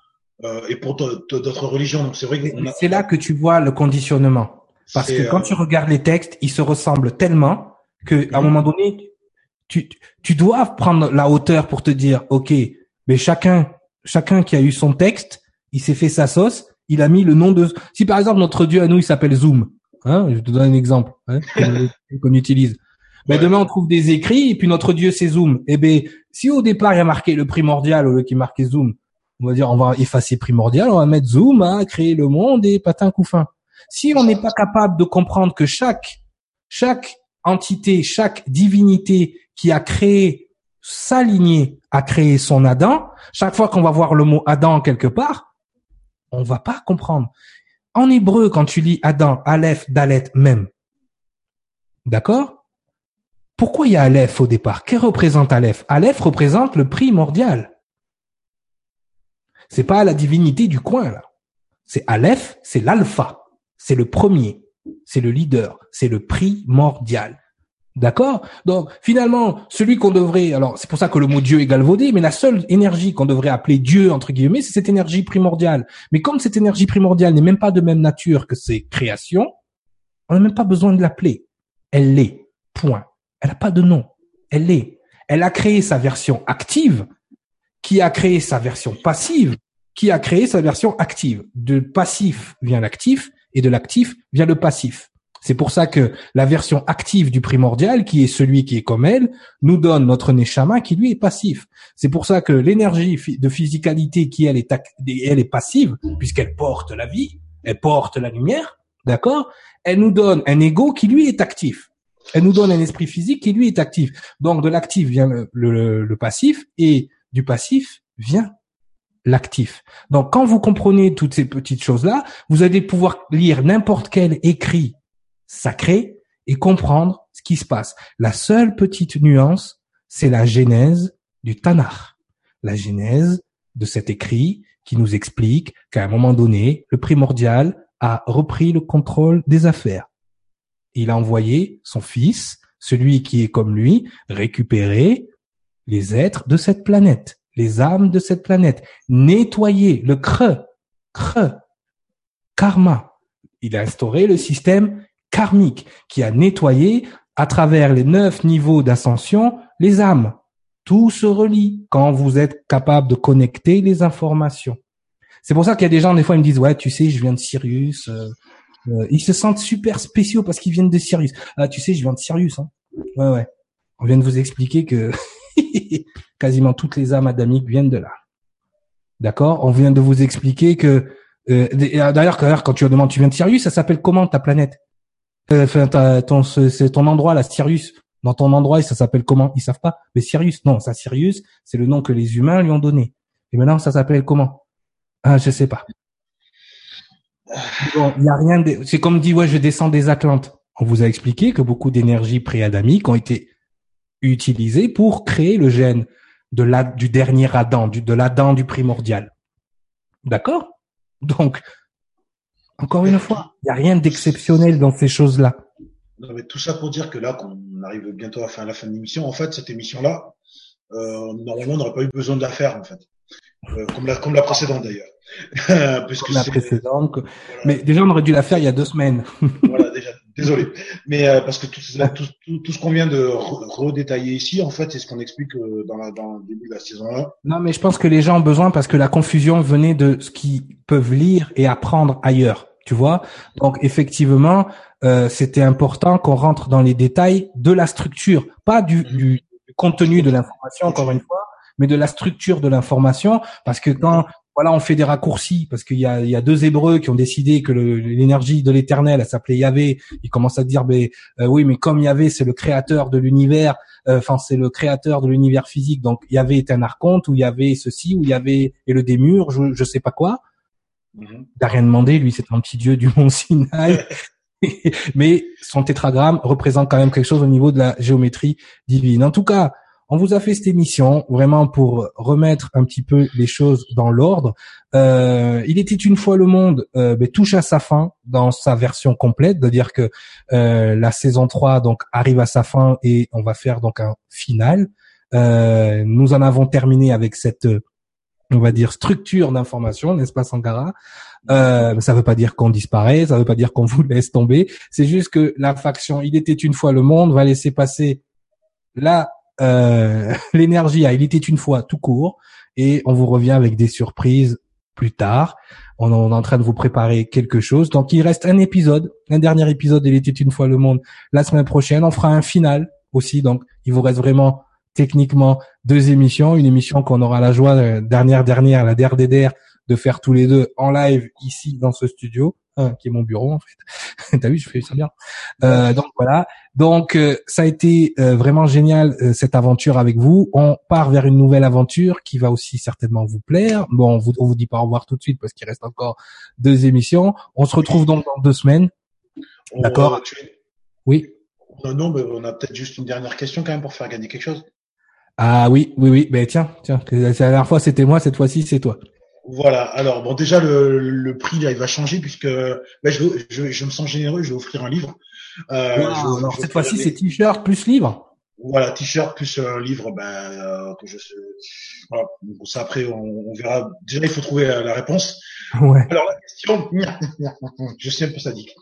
euh, et pour d'autres religions. Donc c'est vrai qu'on C'est là que tu vois le conditionnement. Parce que quand euh, tu regardes les textes, ils se ressemblent tellement que à un moment donné, tu, tu dois prendre la hauteur pour te dire, ok, mais chacun, chacun qui a eu son texte, il s'est fait sa sauce, il a mis le nom de. Si par exemple notre Dieu à nous, il s'appelle Zoom, hein, je te donne un exemple hein, [laughs] qu'on utilise. Mais demain on trouve des écrits et puis notre Dieu c'est Zoom. Eh ben, si au départ il y a marqué le primordial au lieu qu'il marqué Zoom, on va dire on va effacer primordial, on va mettre Zoom, à hein, créer le monde et patin couffin. Si on n'est pas capable de comprendre que chaque, chaque entité, chaque divinité qui a créé sa lignée a créé son Adam, chaque fois qu'on va voir le mot Adam quelque part, on va pas comprendre. En hébreu, quand tu lis Adam, Aleph, Dalet, même, d'accord? Pourquoi il y a Aleph au départ? Qu'est représente Aleph? Aleph représente le primordial. C'est pas la divinité du coin là. C'est Aleph, c'est l'alpha, c'est le premier, c'est le leader, c'est le primordial. D'accord? Donc finalement, celui qu'on devrait, alors c'est pour ça que le mot Dieu est galvaudé, mais la seule énergie qu'on devrait appeler Dieu entre guillemets, c'est cette énergie primordiale. Mais comme cette énergie primordiale n'est même pas de même nature que ses créations, on n'a même pas besoin de l'appeler. Elle l'est. Point. Elle n'a pas de nom. Elle l'est. Elle a créé sa version active, qui a créé sa version passive, qui a créé sa version active. De passif vient l'actif et de l'actif vient le passif. C'est pour ça que la version active du primordial, qui est celui qui est comme elle, nous donne notre neshama qui lui est passif. C'est pour ça que l'énergie de physicalité qui elle est, elle est passive, puisqu'elle porte la vie, elle porte la lumière, d'accord Elle nous donne un ego qui lui est actif. Elle nous donne un esprit physique qui lui est actif. Donc de l'actif vient le, le passif et du passif vient l'actif. Donc quand vous comprenez toutes ces petites choses-là, vous allez pouvoir lire n'importe quel écrit sacré et comprendre ce qui se passe. La seule petite nuance, c'est la genèse du Tanakh. La genèse de cet écrit qui nous explique qu'à un moment donné, le primordial a repris le contrôle des affaires. Il a envoyé son fils, celui qui est comme lui, récupérer les êtres de cette planète, les âmes de cette planète, nettoyer le creux, creux, karma. Il a instauré le système karmique qui a nettoyé à travers les neuf niveaux d'ascension les âmes. Tout se relie quand vous êtes capable de connecter les informations. C'est pour ça qu'il y a des gens, des fois, ils me disent, ouais, tu sais, je viens de Sirius. Euh, euh, ils se sentent super spéciaux parce qu'ils viennent de Sirius. Ah, tu sais, je viens de Sirius. Hein. Ouais, ouais. On vient de vous expliquer que [laughs] [laughs] quasiment toutes les âmes adamiques viennent de là. D'accord? On vient de vous expliquer que... Euh, D'ailleurs, quand tu demandes, tu viens de Sirius, ça s'appelle comment ta planète? Euh, c'est ton endroit là, Sirius. Dans ton endroit, ça s'appelle comment? Ils savent pas. Mais Sirius, non, ça Sirius, c'est le nom que les humains lui ont donné. Et maintenant, ça s'appelle comment? Ah, je sais pas. Bon, y a rien. C'est comme dit, ouais, je descends des Atlantes. On vous a expliqué que beaucoup d'énergies préadamiques ont été utilisées pour créer le gène de la, du dernier Adam, du, de l'Adam du primordial. D'accord? Donc, encore une fois, il n'y a rien d'exceptionnel dans ces choses-là. Non, mais tout ça pour dire que là, qu'on arrive bientôt à la fin de l'émission, en fait, cette émission-là, euh, normalement, on n'aurait pas eu besoin de la faire, en fait. Euh, comme, la, comme la précédente d'ailleurs. [laughs] Puisque la précédente. Mais déjà, on aurait dû la faire il y a deux semaines. voilà. Désolé. Mais euh, parce que tout, tout, tout, ce qu'on vient de redétailler ici, en fait, c'est ce qu'on explique euh, dans, la, dans le début de la saison 1. Non, mais je pense que les gens ont besoin parce que la confusion venait de ce qu'ils peuvent lire et apprendre ailleurs tu vois. Donc effectivement, euh, c'était important qu'on rentre dans les détails de la structure, pas du, mhm. du contenu de l'information encore une fois, mais de la structure de l'information, parce que quand voilà, on fait des raccourcis parce qu'il y a, il y a deux Hébreux qui ont décidé que l'énergie de l'Éternel, elle s'appelait Yahvé. Ils commencent à dire, ben euh, oui, mais comme Yahvé, c'est le créateur de l'univers, euh, enfin c'est le créateur de l'univers physique, donc Yahvé est un archonte, ou Yahvé ceci, ou Yahvé est le démur, je, je sais pas quoi. Il n'a rien demandé, lui, c'est un petit dieu du mont Sinaï. [laughs] [laughs] Mais son tétragramme représente quand même quelque chose au niveau de la géométrie divine. En tout cas, on vous a fait cette émission vraiment pour remettre un petit peu les choses dans l'ordre. Euh, il était une fois le monde euh, touche à sa fin dans sa version complète, de dire que euh, la saison 3 donc arrive à sa fin et on va faire donc un final. Euh, nous en avons terminé avec cette on va dire structure d'information, n'est-ce pas Sankara? Euh, Ça veut pas dire qu'on disparaît, ça veut pas dire qu'on vous [laughs] laisse tomber. C'est juste que la faction Il était une fois le monde va laisser passer la euh, [laughs] l'énergie à Il était une fois tout court et on vous revient avec des surprises plus tard. On, est en train de vous préparer quelque chose. Donc il reste un épisode, un dernier épisode Il était une fois le monde la semaine prochaine. On fera un final aussi. Donc il vous reste vraiment techniquement deux émissions, une émission qu'on aura la joie euh, dernière dernière la DRDDR de faire tous les deux en live ici dans ce studio, hein, qui est mon bureau en fait. [laughs] T'as vu, je fais ça bien. Euh, donc voilà. Donc euh, ça a été vraiment génial cette aventure avec vous. On part vers une nouvelle aventure qui va aussi certainement vous plaire. Bon, on vous, on vous dit pas au revoir tout de suite parce qu'il reste encore deux émissions. On se retrouve donc dans deux semaines. D'accord. Oui Non, non, mais on a peut-être juste une dernière question quand même pour faire gagner quelque chose. Ah oui, oui, oui. Ben tiens, tiens. La dernière fois c'était moi, cette fois-ci c'est toi. Voilà. Alors bon, déjà le, le prix là, il va changer puisque ben, je, je, je, me sens généreux. Je vais offrir un livre. Euh, je, alors cette fois-ci c'est t-shirt plus livre. Voilà, t-shirt plus un livre, ben euh, que je voilà. Donc, ça après on, on, verra. Déjà il faut trouver la réponse. [laughs] Ouais. Alors la question, [laughs] je suis un peu sadique.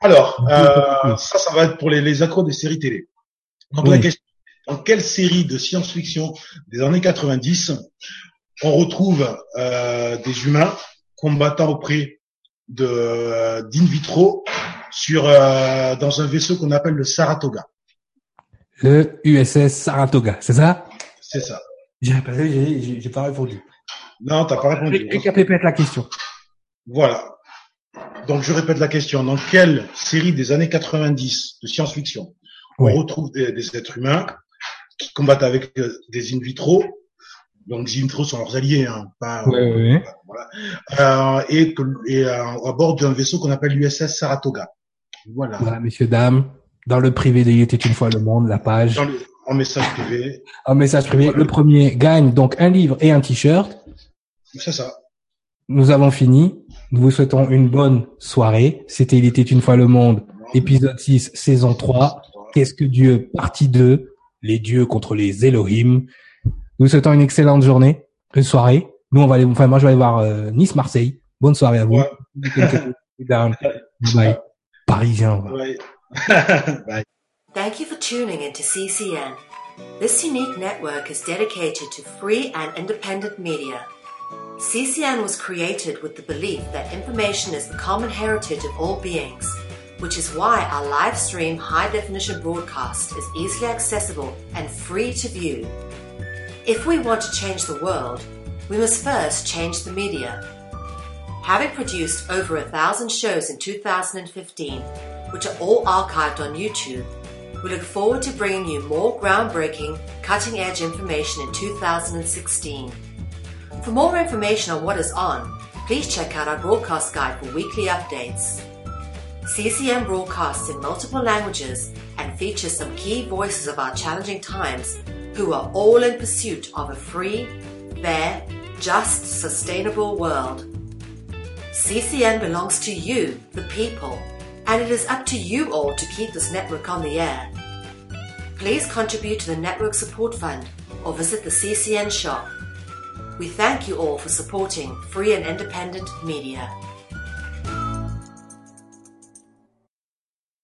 Alors euh, ça, ça va être pour les, les accros des séries télé. Donc Oui. la question, dans quelle série de science-fiction des années 90 on retrouve euh, des humains combattant auprès de d'in vitro sur euh, dans un vaisseau qu'on appelle le Saratoga. Le USS Saratoga, c'est ça? C'est ça. J'ai pas, j'ai- pas répondu. Non, t'as pas répondu. Ré- Récapépète la question. Voilà. Donc je répète la question. Dans quelle série des années 90 de science-fiction Oui. on retrouve des, des êtres humains qui combattent avec euh, des in vitro? Donc les in vitro sont leurs alliés, hein, pas, ouais. voilà. Euh, et et euh, à bord d'un vaisseau qu'on appelle l'USS Saratoga. Voilà. Voilà, messieurs, dames, dans le privé de Il était une fois le monde, la page, Dans le, en message privé. un message privé. Le premier gagne donc un livre et un t-shirt. C'est ça. Nous avons fini. Nous vous souhaitons une bonne soirée. C'était Il était une fois le monde, épisode 6, saison 3. Qu'est-ce que Dieu, partie 2. Les dieux contre les Elohim. Nous vous souhaitons une excellente journée, une soirée. Nous, on va aller, enfin, moi, je vais aller voir euh, Nice-Marseille. Bonne soirée à vous. Ouais. [laughs] Bye. Parisien. va. Ouais. Bye. Thank you for tuning into CCN. This unique network is dedicated to free and independent media. CCN was created with the belief that information is the common heritage of all beings, which is why our live stream high definition broadcast is easily accessible and free to view. If we want to change the world, we must first change the media. Having produced over a thousand shows in 2015, which are all archived on YouTube, we look forward to bringing you more groundbreaking, cutting edge information in 2016. For more information on what is on, please check out our broadcast guide for weekly updates. CCM broadcasts in multiple languages and features some key voices of our challenging times who are all in pursuit of a free, fair, just, sustainable world. CCN belongs to you, the people, and it is up to you all to keep this network on the air. Please contribute to the Network Support Fund or visit the CCN shop. We thank you all for supporting free and independent media.